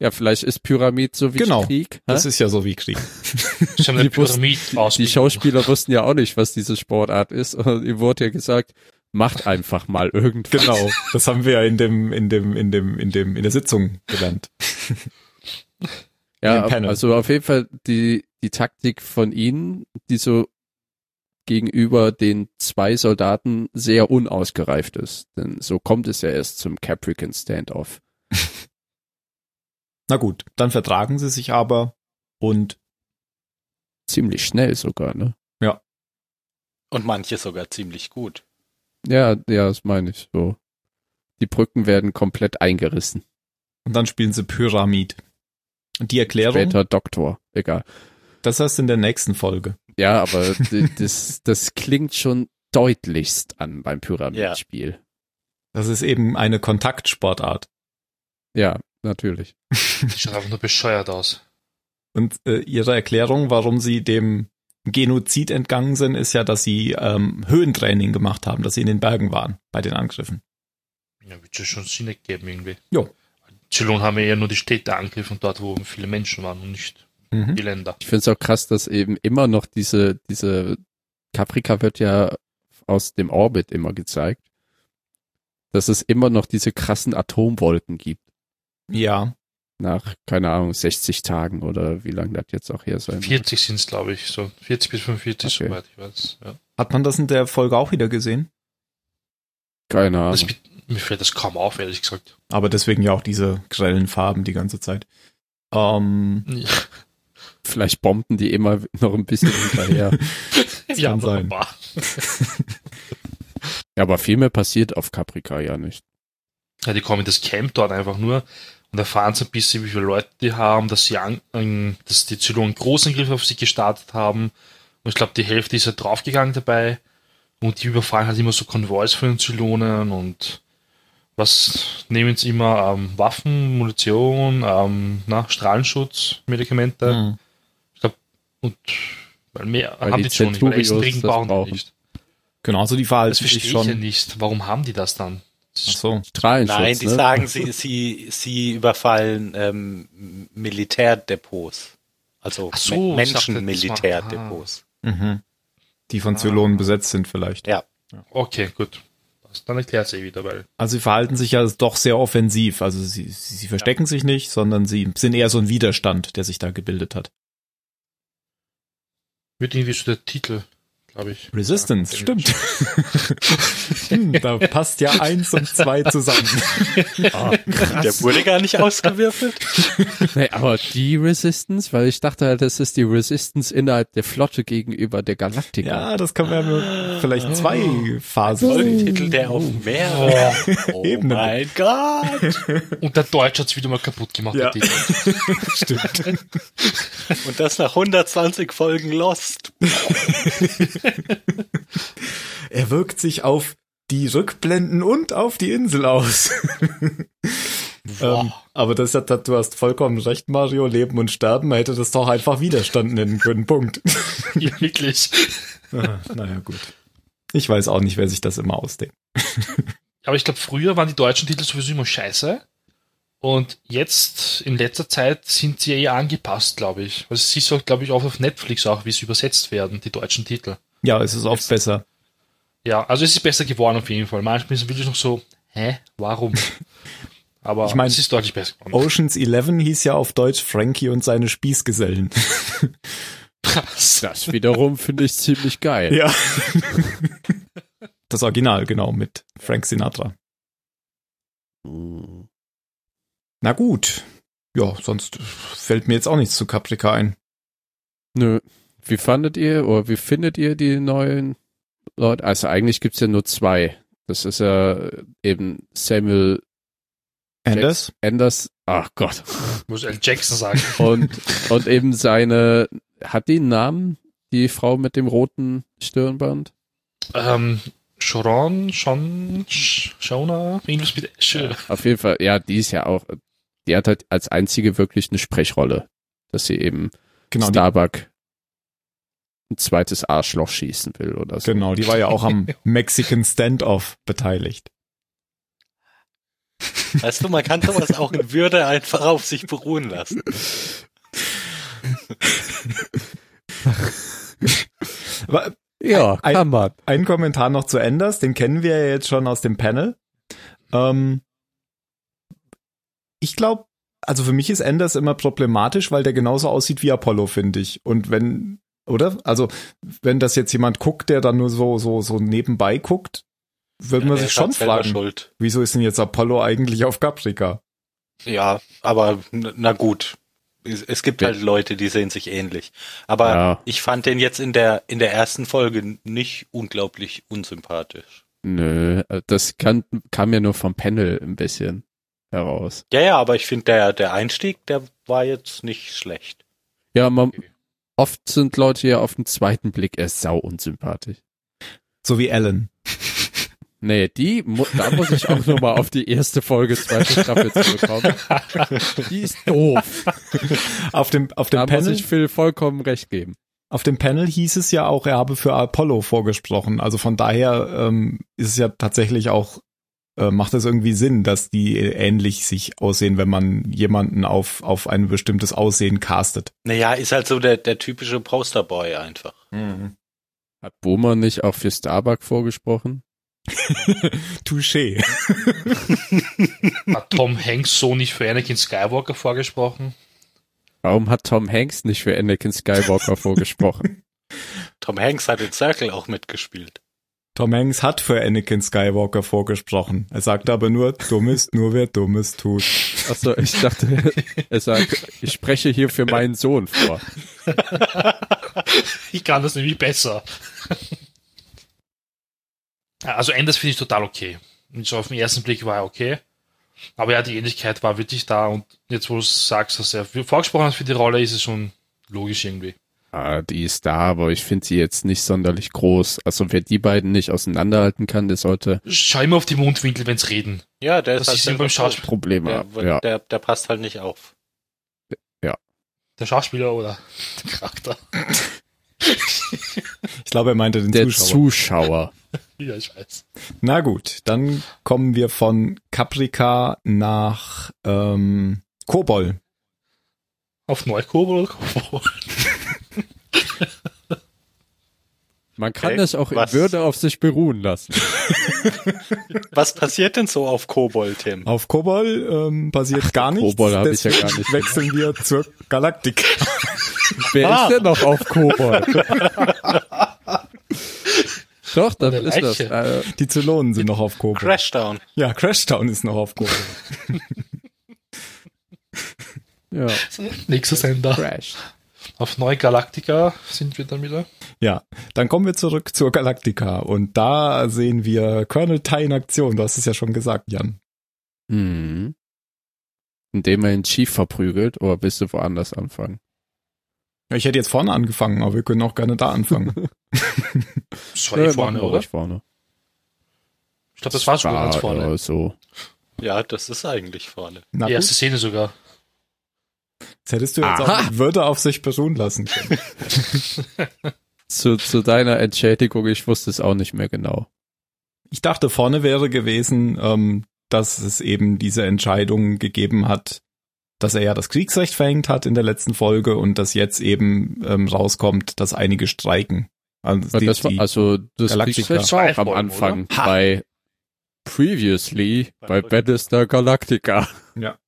Ja, vielleicht ist Pyramid so wie Genau. Krieg. Das hä? ist ja so wie Krieg. Eine Die wussten- Pyramid Die Schauspieler wussten ja auch nicht, was diese Sportart ist. Und ihm wurde ja gesagt, macht einfach mal irgendwas. Genau. Das haben wir ja in dem, in dem, in dem, in dem, in der Sitzung gelernt. Ja, also auf jeden Fall die, die Taktik von ihnen, die so gegenüber den zwei Soldaten sehr unausgereift ist. Denn so kommt es ja erst zum Caprican Standoff. Na gut, dann vertragen sie sich aber und Ziemlich schnell sogar, ne? Und manche sogar ziemlich gut. Ja, ja, das meine ich so. Die Brücken werden komplett eingerissen. Und dann spielen sie Pyramid. Und die Erklärung, Später Doktor, egal. das heißt in der nächsten Folge. Ja, aber das, das klingt schon deutlichst an beim Pyramidspiel. Das ist eben eine Kontaktsportart. Ja, natürlich. Die schaut einfach nur bescheuert aus. Und äh, ihre Erklärung, warum sie dem Genozid entgangen sind, ist ja, dass sie ähm, Höhentraining gemacht haben, dass sie in den Bergen waren bei den Angriffen. Ja, wird ja schon Sinn ergeben irgendwie. Jo. Zylonen haben ja eher nur die Städte angegriffen, dort wo viele Menschen waren und nicht Mhm. die Länder. Ich finde es auch krass, dass eben immer noch diese, diese Caprica wird ja aus dem Orbit immer gezeigt, dass es immer noch diese krassen Atomwolken gibt. Ja, Nach, keine Ahnung, 60 Tagen oder wie lange das jetzt auch her sein wird. 40 sind es, glaube ich, so 40 bis 45, Okay. soweit ich weiß. Ja. hat man das in der Folge auch wieder gesehen? Keine Ahnung. Das, mir fällt das kaum auf, ehrlich gesagt. Aber deswegen ja auch diese grellen Farben die ganze Zeit. Ähm, Ja, Vielleicht bomben die immer noch ein bisschen hinterher. das kann aber sein. Ja, aber viel mehr passiert auf Caprica ja nicht. Ja, die kommen in das Camp dort einfach nur und erfahren so ein bisschen, wie viele Leute die haben, dass sie an, ähm, dass die Zylonen einen Großangriff auf sie gestartet haben. Und ich glaube, die Hälfte ist halt draufgegangen dabei. Und die überfallen halt immer so Konvois von den Zylonen und was nehmen sie immer? Ähm, Waffen, Munition, ähm, na, Strahlenschutz, Medikamente. Mhm. Und weil mehr Weil haben die die schon nicht, weil das bauen die brauchen. nicht. Genau, also die Das verhalten verstehe sich ich ja schon. nicht. Warum haben die das dann? Das Ach so. Nein, die ne? sagen, sie, sie, sie überfallen ähm, Militärdepots. Also Ach so, das Menschenmilitärdepots. Mhm. Die von Ah. Zylonen besetzt sind vielleicht. Ja. Okay, gut. Das, dann erklärt sie wieder, weil Also sie verhalten sich ja doch sehr offensiv. Also sie, sie, sie verstecken sich nicht, sondern sie sind eher so ein Widerstand, der sich da gebildet hat. Wird irgendwie so der Titel, glaube ich. Resistance, Ja, stimmt. hm, da passt ja eins und zwei zusammen. Der wurde gar nicht ausgewürfelt. Nee, aber die Resistance, weil ich dachte halt, das ist die Resistance innerhalb der Flotte gegenüber der Galaktika. Ja, das kann man ja nur vielleicht zwei Phasen sehen. Folgentitel, der auf mehrere. Oh Ebenen. mein Gott. Und der Deutsch hat's wieder mal kaputt gemacht, Ja. Titel. Stimmt. Und das nach 120 Folgen Lost. Er wirkt sich auf die Rückblenden und auf die Insel aus. ähm, aber das hat, du hast vollkommen recht, Mario. Leben und Sterben, man hätte das doch einfach Widerstand nennen können. Punkt. Ja, wirklich. Ah, naja, gut. Ich weiß auch nicht, wer sich das immer ausdenkt. Aber ich glaube, früher waren die deutschen Titel sowieso immer scheiße. Und jetzt in letzter Zeit sind sie eher angepasst, glaube ich. Also siehst du, glaube ich, auch auf Netflix auch, wie sie übersetzt werden, die deutschen Titel. Ja, es ist oft Jetzt- besser. Ja, also es ist besser geworden auf jeden Fall. Manchmal sind wirklich noch so, hä, warum? Aber Ich mein, es ist deutlich besser geworden. Oceans 11 hieß ja auf Deutsch Frankie und seine Spießgesellen. Das wiederum finde ich ziemlich geil. Ja. Das Original, genau, mit Frank Sinatra. Hm. Na gut. Ja, sonst fällt mir jetzt auch nichts zu Caprica ein. Nö. Wie fandet ihr oder wie findet ihr die neuen Leute? Also eigentlich gibt's ja nur zwei. Das ist ja eben Samuel Anders? Anders. Ach Gott. Muss L. Jackson sagen. Und, und eben seine, hat die einen Namen? Die Frau mit dem roten Stirnband? ähm, Sharon, Sean, Sh- Shona, irgendwas mit Sch. Auf jeden Fall, ja, die ist ja auch, die hat halt als einzige wirklich eine Sprechrolle, dass sie eben Genau, die, Starbuck ein zweites Arschloch schießen will oder so. genau, die war ja auch am Mexican Standoff beteiligt. Weißt du, man kann sowas auch in Würde einfach auf sich beruhen lassen. Aber Ja, Ein- kann man. Ein Kommentar noch zu Enders, den kennen wir ja jetzt schon aus dem Panel. Ähm, ich glaube, also für mich ist Enders immer problematisch, weil der genauso aussieht wie Apollo, finde ich. Und wenn, oder? Also, wenn das jetzt jemand guckt, der dann nur so, so, so nebenbei guckt, würde man Der sich schon fragen, Schuld. wieso ist denn jetzt Apollo eigentlich auf Caprica? Ja, aber na gut. Es, gibt Ja. halt Leute, die sehen sich ähnlich. Aber Ja. ich fand den jetzt in der in der ersten Folge nicht unglaublich unsympathisch. Nö, das kann, kam ja nur vom Panel ein bisschen heraus. Ja, ja, aber ich finde der der Einstieg, der war jetzt nicht schlecht. Ja, man, oft sind Leute ja auf den zweiten Blick erst sau unsympathisch. So wie Ellen. Nee, die, da muss ich auch nur mal auf die erste Folge zweite Staffel zurückkommen. Die ist doof. Auf dem, auf dem Da muss Panel, ich Phil vollkommen recht geben. auf dem Panel hieß es ja auch, er habe für Apollo vorgesprochen. Also von daher ähm, ist es ja tatsächlich auch, äh, macht es irgendwie Sinn, dass die ähnlich sich aussehen, wenn man jemanden auf, auf ein bestimmtes Aussehen castet. Naja, ist halt so der der typische Posterboy einfach. Hat Boomer nicht auch für Starbuck vorgesprochen? Touché. Hat Tom Hanks so nicht für Anakin Skywalker vorgesprochen? Warum hat Tom Hanks nicht für Anakin Skywalker vorgesprochen? Tom Hanks hat in Circle auch mitgespielt. Tom Hanks hat für Anakin Skywalker vorgesprochen. Er sagte aber nur, dumm ist nur wer Dummes tut. Achso, ich dachte, er sagt, ich spreche hier für meinen Sohn vor. Ich kann das nämlich besser. Also Enders finde ich total okay. Und so auf den ersten Blick war er okay. Aber ja, die Ähnlichkeit war wirklich da und jetzt, wo du sagst, dass er vorgesprochen hat für die Rolle, ist es schon logisch irgendwie. Ah, die ist da, aber ich finde sie jetzt nicht sonderlich groß. Also wer die beiden nicht auseinanderhalten kann, der sollte Schau immer auf die Mundwinkel, wenn's reden. Ja, der Das ist halt beim. Schauspiel. Probleme Der. Ja. der, der passt halt nicht auf. Der Schauspieler oder der Charakter. Ich glaube, er meinte den Der Zuschauer. Zuschauer. Ja, ich weiß. Na gut, dann kommen wir von Caprica nach ähm, Kobol. Auf Neukobel oder Kobol? Man kann Okay, das auch in was- Würde auf sich beruhen lassen. Was passiert denn so auf Kobold, Tim? Auf Kobol ähm, passiert gar nichts. Kobol hab ich ja gar nicht Wechseln wir zur Galaktik. Wer Ah. ist denn noch auf Kobold? Doch, das Eine ist das. Äh, Die Zylonen sind noch auf Kobol. Crashdown. Ja, Crashdown ist noch auf Kobol. ja, Nächster Sender. Crash. Auf Neu Galactica sind wir dann wieder. Ja, dann kommen wir zurück zur Galaktika und da sehen wir Colonel Tai in Aktion. Du hast es ja schon gesagt, Jan. Mhm. Indem er den Chief verprügelt, oder willst du woanders anfangen? Ja, Ich hätte jetzt vorne angefangen, aber wir können auch gerne da anfangen. Das war eh vorne, machen wir oder? vorne. Ich glaube, das war sogar ganz vorne. äh, so. Ja, das ist eigentlich vorne. Na Die gut, erste Szene sogar. Das hättest du jetzt Aha. auch Würde auf sich beruhen lassen können. Zu, zu deiner Entschädigung, ich wusste es auch nicht mehr genau. Ich dachte, vorne wäre gewesen, ähm, dass es eben diese Entscheidung gegeben hat, dass er ja das Kriegsrecht verhängt hat in der letzten Folge und dass jetzt eben ähm, rauskommt, dass einige streiken. Also, die, das war, also das Galactica. Kriegsrecht war auch am Anfang bei Previously bei, bei Battlestar Galactica. Ja.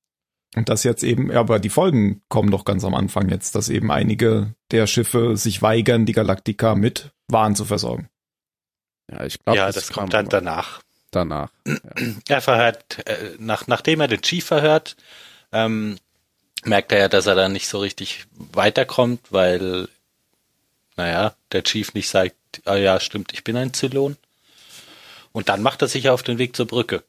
Und das jetzt eben, aber die Folgen kommen doch ganz am Anfang jetzt, dass eben einige der Schiffe sich weigern, die Galactica mit Waren zu versorgen. Ja, ich glaube, ja, das, das kommt dann danach. Danach. Ja. Er verhört, äh, nach, nachdem er den Chief verhört, ähm, merkt er ja, dass er dann nicht so richtig weiterkommt, weil, naja, der Chief nicht sagt, ah ja, stimmt, ich bin ein Zylon. Und dann macht er sich auf den Weg zur Brücke.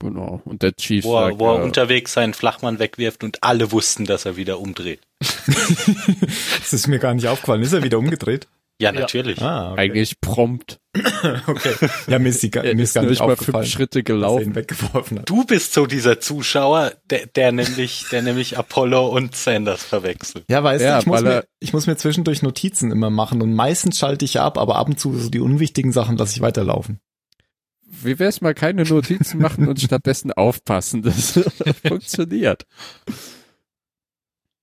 Genau. Und der Chief wo er, sagt, wo er äh, unterwegs seinen Flachmann wegwirft und alle wussten, dass er wieder umdreht. das ist mir gar nicht aufgefallen. Ist er wieder umgedreht? Ja, natürlich. Ah, okay. Eigentlich prompt. okay. Ja, mir ist, die, mir ist gar nicht, nicht mal fünf Schritte gelaufen. Weggeworfen hat. Du bist so dieser Zuschauer, der, der nämlich, der nämlich Apollo und Sanders verwechselt. Ja, weißt ja, du, ich muss, mir, ich muss mir zwischendurch Notizen immer machen und meistens schalte ich ab, aber ab und zu so die unwichtigen Sachen lasse ich weiterlaufen. Wie wär's mal keine Notizen machen und stattdessen aufpassen? Das funktioniert.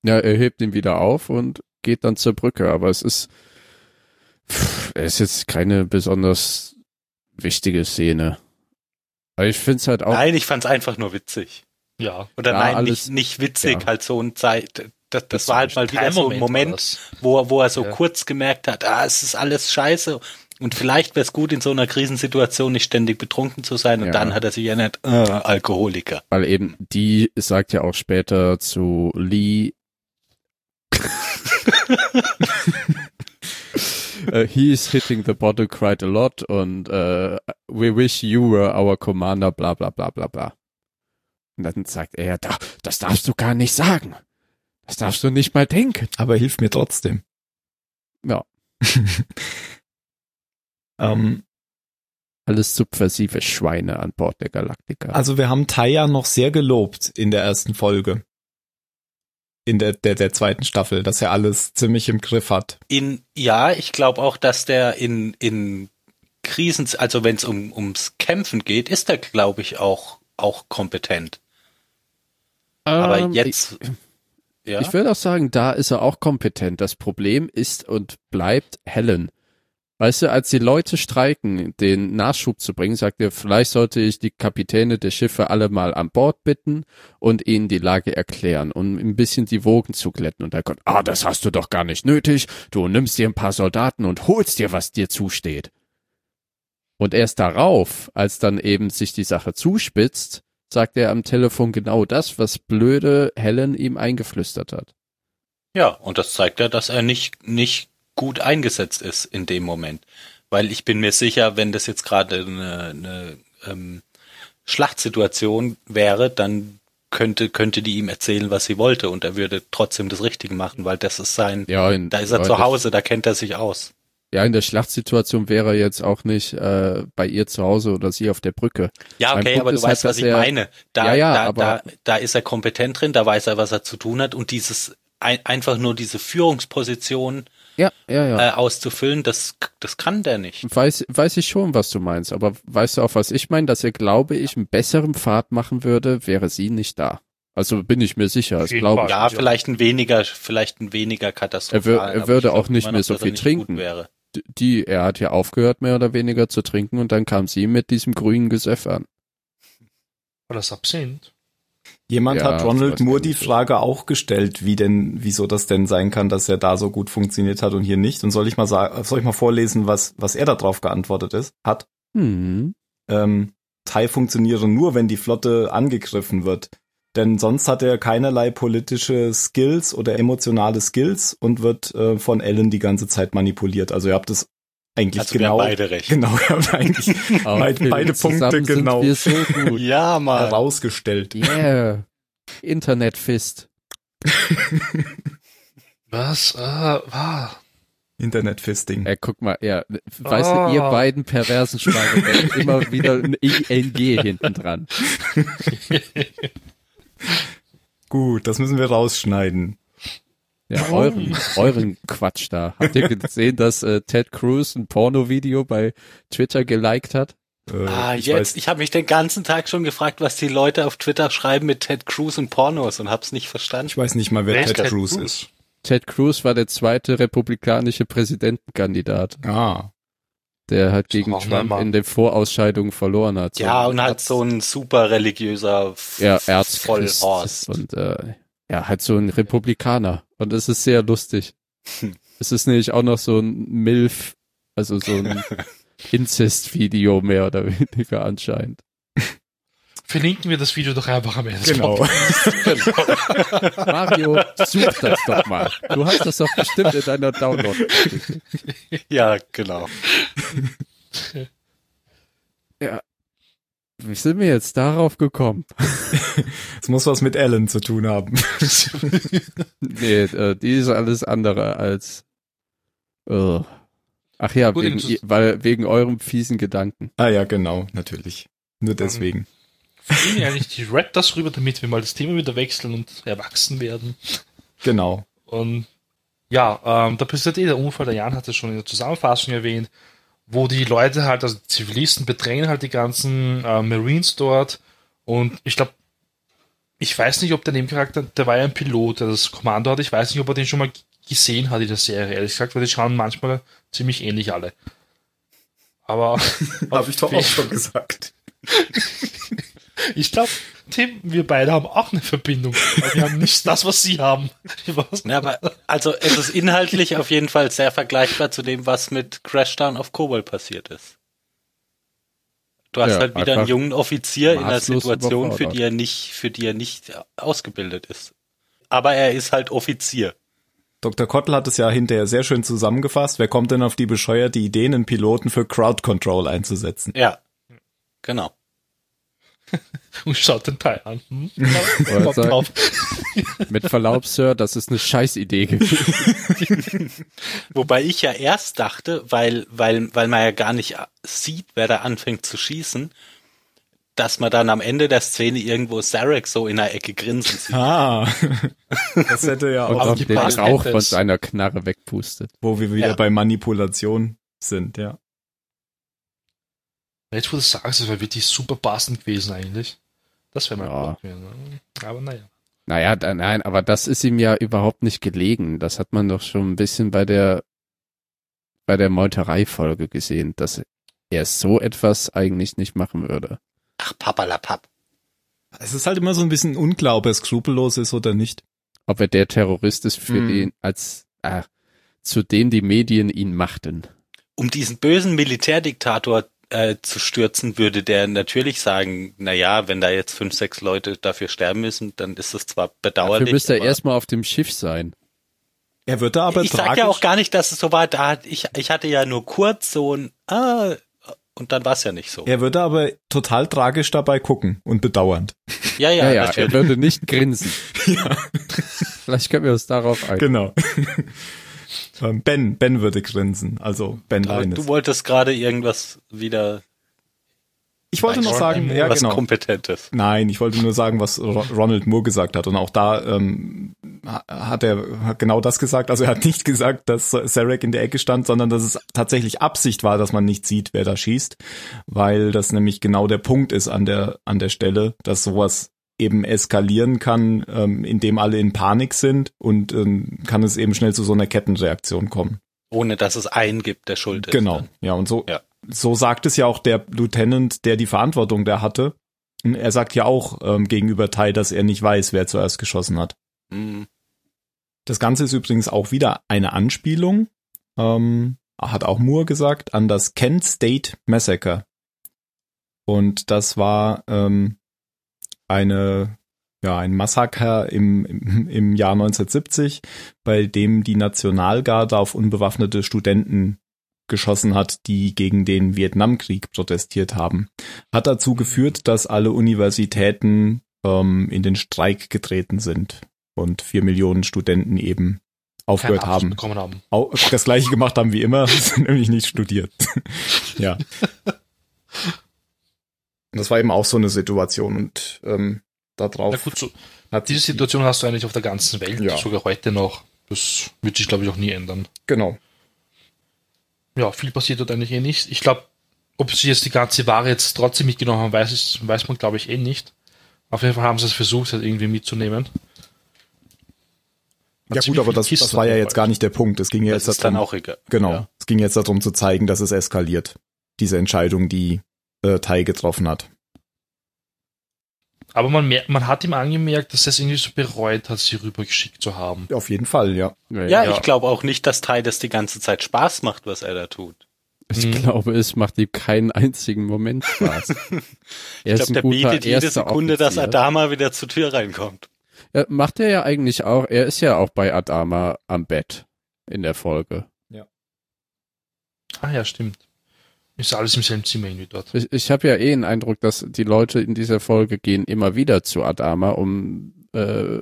Ja, er hebt ihn wieder auf und geht dann zur Brücke, aber es ist, es ist jetzt keine besonders wichtige Szene. Aber ich find's halt auch. Nein, ich fand's einfach nur witzig. Ja. Oder ja, nein, alles, nicht, nicht witzig, ja. halt so ein Zeit. Das, das, das war halt mal wieder so ein Moment, wo, wo er so ja. kurz gemerkt hat, ah, es ist alles scheiße und vielleicht wäre es gut, in so einer Krisensituation nicht ständig betrunken zu sein. Und ja. dann hat er sich erinnert, äh, Alkoholiker. Weil eben, die sagt ja auch später zu Lee, uh, he is hitting the bottle quite a lot und uh, we wish you were our commander, bla bla bla bla bla. Und dann sagt er, da, das darfst du gar nicht sagen. Das darfst du nicht mal denken. Aber hilf mir trotzdem. Ja. Ähm, Alles subversive Schweine an Bord der Galaktika. Also wir haben Taya noch sehr gelobt in der ersten Folge. In der, der, der zweiten Staffel, dass er alles ziemlich im Griff hat. In, ja, ich glaube auch, dass der in, in Krisen, also wenn es um, ums Kämpfen geht, ist er, glaube ich, auch, auch kompetent. Ähm, Aber jetzt. Ich, ja? ich würde auch sagen, da ist er auch kompetent. Das Problem ist und bleibt Helen. Weißt du, als die Leute streiken, den Nachschub zu bringen, sagt er, vielleicht sollte ich die Kapitäne der Schiffe alle mal an Bord bitten und ihnen die Lage erklären, um ein bisschen die Wogen zu glätten. Und er kommt, ah, das hast du doch gar nicht nötig. Du nimmst dir ein paar Soldaten und holst dir, was dir zusteht. Und erst darauf, als dann eben sich die Sache zuspitzt, sagt er am Telefon genau das, was blöde Helen ihm eingeflüstert hat. Ja, und das zeigt ja, dass er nicht, nicht gut eingesetzt ist in dem Moment. Weil ich bin mir sicher, wenn das jetzt gerade eine, eine ähm, Schlachtsituation wäre, dann könnte, könnte die ihm erzählen, was sie wollte und er würde trotzdem das Richtige machen, weil das ist sein, ja, in, da ist er zu Hause, da kennt er sich aus. Ja, in der Schlachtsituation wäre er jetzt auch nicht äh, bei ihr zu Hause oder sie auf der Brücke. Ja, okay, aber du weißt, halt, was ich er, meine. Da, ja, ja, da, aber, da, da ist er kompetent drin, da weiß er, was er zu tun hat und dieses ein, einfach nur diese Führungsposition ja, ja, ja. Äh, auszufüllen, das, das kann der nicht. Weiß, weiß ich schon, was du meinst, aber weißt du auch, was ich meine, dass er, glaube ich, einen besseren Pfad machen würde, wäre sie nicht da. Also bin ich mir sicher. Das glaube ich. Ja, vielleicht ein weniger, vielleicht ein weniger katastrophal. Er, er würde auch nicht mehr so viel trinken. Die, er hat ja aufgehört, mehr oder weniger zu trinken und dann kam sie mit diesem grünen Gesöff an. War das Absinth? Jemand ja, hat Ronald Moore die Frage auch gestellt, wie denn, wieso das denn sein kann, dass er da so gut funktioniert hat und hier nicht. Und soll ich mal sagen, soll ich mal vorlesen, was, was er darauf geantwortet ist, hat? Mhm. Ähm, TIE funktioniere nur, wenn die Flotte angegriffen wird. Denn sonst hat er keinerlei politische Skills oder emotionale Skills und wird äh, von Ellen die ganze Zeit manipuliert. Also ihr habt es eigentlich also genau beide recht. Genau, ihr habt eigentlich beide, beide Punkte genau so ja, mal herausgestellt. Yeah. Internetfist. Was? Ah, ah. Internetfisting. Ja, guck mal, ja, weißt oh. du, ihr ah. beiden perversen Schweine, immer wieder ein ING hinten dran. Gut, das müssen wir rausschneiden. Ja, euren, euren Quatsch da. Habt ihr gesehen, dass äh, Ted Cruz ein Porno-Video bei Twitter geliked hat? Äh, Ah, ich jetzt, weiß, ich habe mich den ganzen Tag schon gefragt, was die Leute auf Twitter schreiben mit Ted Cruz und Pornos und hab's nicht verstanden. ich weiß nicht mal, wer Wer Ted Ted Cruz Cruz? ist. Ted Cruz war der zweite republikanische Präsidentenkandidat, Ah, der halt gegen Trump in den Vorausscheidungen verloren hat. So ja, und Erz- so ein super religiöser F- ja, Erzchrist Vollhorst. und äh, ja, halt so ein Republikaner. Und es ist sehr lustig. es ist nämlich auch noch so ein MILF, also so ein Inzest-Video mehr oder weniger anscheinend. Verlinken wir das Video doch einfach am Ende. des genau. Podcasts. Mario, such das doch mal. Du hast das doch bestimmt in deiner Download. Ja, genau. Ja. Wie sind wir jetzt darauf gekommen? Es muss was mit Ellen zu tun haben. Nee, äh, die ist alles andere als. Äh. Ach ja, Gut, wegen, weil, wegen eurem fiesen Gedanken. ah ja, genau, natürlich. Nur deswegen. Verlieren wir eigentlich die Red das rüber, damit wir mal das Thema wieder wechseln und erwachsen werden. Genau. Und ja, ähm, da passiert eh der Unfall, der Jan hat es schon in der Zusammenfassung erwähnt, wo die Leute halt, also Zivilisten bedrängen halt die ganzen äh, Marines dort und ich glaube, ich weiß nicht, ob der Nebencharakter, der war ja ein Pilot, der das Kommando hat, ich weiß nicht, ob er den schon mal gesehen hat in der Serie, ehrlich gesagt, weil die schauen manchmal ziemlich ähnlich alle. Aber Habe ich doch auch schon gesagt. ich glaube, Tim, wir beide haben auch eine Verbindung. Wir haben nicht das, was sie haben. Ich weiß Ja, aber also es ist inhaltlich auf jeden Fall sehr vergleichbar zu dem, was mit Crashdown auf Kobol passiert ist. Du hast Ja, halt wieder einen jungen Offizier in einer Situation, für die er nicht, für die er nicht ausgebildet ist. Aber er ist halt Offizier. Dr. Kottel hat es ja hinterher sehr schön zusammengefasst. Wer kommt denn auf die bescheuerte Idee, einen Piloten für Crowd Control einzusetzen? Ja. Genau. Und schaut den Teil an. Hm? Drauf. mit Verlaub, Sir, das ist eine Scheißidee gewesen. Wobei ich ja erst dachte, weil, weil, weil man ja gar nicht sieht, wer da anfängt zu schießen, dass man dann am Ende der Szene irgendwo Sarek so in der Ecke grinsen sieht. Ah, das hätte ja Und auch, die den Rauch von seiner Knarre wegpustet. wo wir wieder Ja. bei Manipulation sind, ja. Jetzt, wo du sagst, das wäre wirklich super passend gewesen eigentlich. Das wäre mein Ja. Plot gewesen. ne? Aber naja. Naja, da, nein, aber das ist ihm ja überhaupt nicht gelegen. Das hat man doch schon ein bisschen bei der, bei der Meuterei-Folge gesehen, dass er so etwas eigentlich nicht machen würde. Ach, papalapap. Es ist halt immer so ein bisschen unklar, ob er skrupellos ist oder nicht. Ob er der Terrorist ist, für Mhm. den, als, äh, zu dem die Medien ihn machten. Um diesen bösen Militärdiktator äh, zu stürzen, würde der natürlich sagen, na ja, wenn da jetzt fünf, sechs Leute dafür sterben müssen, dann ist das zwar bedauerlich. Dafür müsste er erstmal auf dem Schiff sein. Er wird da aber ich sag ja auch gar nicht, dass es so war. Da hat, ich, ich hatte ja nur kurz so ein ah, und dann war es ja nicht so. er würde aber total tragisch dabei gucken und bedauernd. Ja, ja, Ja, ja, er natürlich. würde nicht grinsen. ja, Vielleicht können wir uns darauf ein. genau. Ähm, ben, Ben würde grinsen, also Ben Aber Linus. du wolltest gerade irgendwas wieder Ich wollte noch sagen, ja was genau. Kompetentes. Nein, ich wollte nur sagen, was Ro- Ronald Moore gesagt hat. Und auch da ähm, ha- hat er hat genau das gesagt. Also er hat nicht gesagt, dass Sarek in der Ecke stand, sondern dass es tatsächlich Absicht war, dass man nicht sieht, wer da schießt, weil das nämlich genau der Punkt ist an der an der Stelle, dass sowas eben eskalieren kann, ähm, indem alle in Panik sind und ähm, kann es eben schnell zu so einer Kettenreaktion kommen. Ohne dass es einen gibt, der schuld ist. Genau, Dann. ja und so Ja. so sagt es ja auch der Lieutenant, der die Verantwortung da hatte. Er sagt ja auch ähm, gegenüber Tai, dass er nicht weiß, wer zuerst geschossen hat. Hm. Das Ganze ist übrigens auch wieder eine Anspielung, ähm, hat auch Moore gesagt, an das Kent State Massacre. Und das war ähm, eine ja, ein Massaker im, im, im Jahr 1970, bei dem die Nationalgarde auf unbewaffnete Studenten geschossen hat, die gegen den Vietnamkrieg protestiert haben. Hat dazu geführt, dass alle Universitäten ähm, in den Streik getreten sind und vier Millionen Studenten eben aufgehört haben. haben. Das gleiche gemacht haben wie immer, sind nämlich nicht studiert. ja. Und das war eben auch so eine Situation und ähm, Na darauf gut, so, hat diese Situation hast du eigentlich auf der ganzen Welt, Ja. sogar heute noch. Das wird sich, glaube ich, auch nie ändern. Genau. Ja, viel passiert dort eigentlich eh nicht. Ich glaube, ob sie jetzt die ganze Ware jetzt trotzdem mitgenommen haben, weiß, ich, weiß man, glaube ich, eh nicht. Auf jeden Fall haben sie es versucht, halt irgendwie mitzunehmen. Ja gut, aber das, das war ja jetzt gar nicht der Punkt. Es ging ja Das jetzt ist dann darum, auch egal. genau, Ja. es ging jetzt darum zu zeigen, dass es eskaliert. Diese Entscheidung, die äh, Tai getroffen hat. Aber man, mer man hat ihm angemerkt, dass er es irgendwie so bereut hat, sie rübergeschickt zu haben. Auf jeden Fall, ja. Ja, Ja. ich glaube auch nicht, dass Tai das die ganze Zeit Spaß macht, was er da tut. Ich Mhm. glaube, es macht ihm keinen einzigen Moment Spaß. er Ich glaube, der betet jede Sekunde, dass. Adama wieder zur Tür reinkommt. Ja, macht er ja eigentlich auch. Er ist ja auch bei Adama am Bett in der Folge. Ah ja, stimmt. Ist alles im selben Zimmer irgendwie dort. Ich, ich habe ja eh den Eindruck, dass die Leute in dieser Folge gehen immer wieder zu Adama, um äh,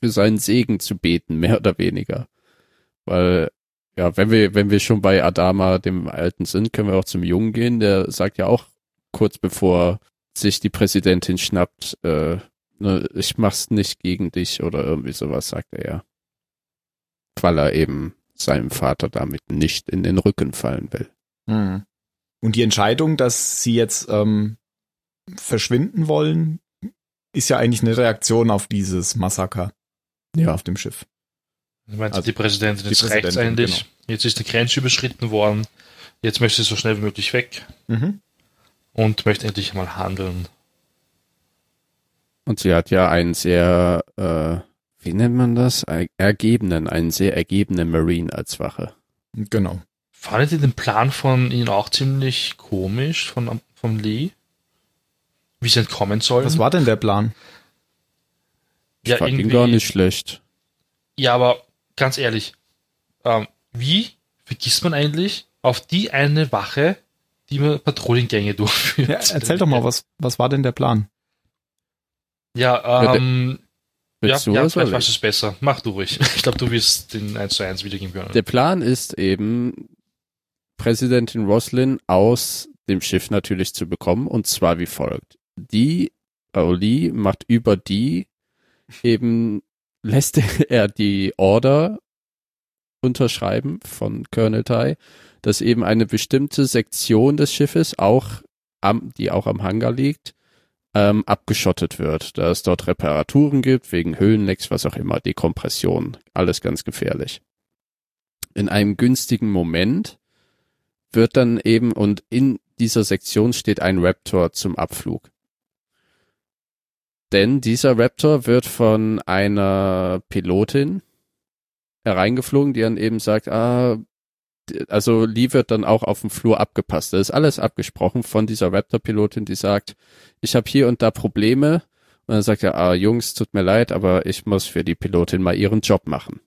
für seinen Segen zu beten, mehr oder weniger. Weil, ja, wenn wir, wenn wir schon bei Adama, dem Alten sind, können wir auch zum Jungen gehen. Der sagt ja auch kurz bevor sich die Präsidentin schnappt, äh, ne, ich mach's nicht gegen dich oder irgendwie sowas, sagt er ja. Weil er eben seinem Vater damit nicht in den Rücken fallen will. Mhm. Und die Entscheidung, dass sie jetzt ähm, verschwinden wollen, ist ja eigentlich eine Reaktion auf dieses Massaker Ja. auf dem Schiff. Ich meinte, Also, die Präsidentin die ist rechts Präsidentin, eigentlich. Jetzt ist die Grenze überschritten worden. Jetzt möchte sie so schnell wie möglich weg Mhm. und möchte endlich mal handeln. Und sie hat ja einen sehr, äh, wie nennt man das? Er- Ergebenen, einen sehr ergebenen Marine als Wache. Genau. Fandet ihr den Plan von ihnen auch ziemlich komisch, von, von Lee? Wie sie entkommen sollen? Was war denn der Plan? Ich ja, fand ihn irgendwie- gar nicht schlecht. Ja, aber ganz ehrlich, ähm, wie vergisst man eigentlich auf die eine Wache, die man Patrouillengänge durchführt? Ja, erzähl doch mal, was, was war denn der Plan? Ja, ähm, ja, ja oder vielleicht weißt du ich? es besser. Mach du ruhig. Ich glaube, du wirst den 1 zu 1 wiedergeben können. Der Plan ist eben, Präsidentin Roslin aus dem Schiff natürlich zu bekommen und zwar wie folgt. Die, äh, Lee macht über die eben, lässt er die Order unterschreiben von Colonel Tai, dass eben eine bestimmte Sektion des Schiffes auch am, die auch am Hangar liegt, ähm, abgeschottet wird, da es dort Reparaturen gibt, wegen Höhenlecks, was auch immer, Dekompression, alles ganz gefährlich. In einem günstigen Moment wird dann eben, und in dieser Sektion steht ein Raptor zum Abflug. Denn dieser Raptor wird von einer Pilotin hereingeflogen, die dann eben sagt, ah, also Lee wird dann auch auf dem Flur abgepasst. Das ist alles abgesprochen von dieser Raptor-Pilotin, die sagt, ich habe hier und da Probleme. Und dann sagt er, ah, Jungs, tut mir leid, aber ich muss für die Pilotin mal ihren Job machen.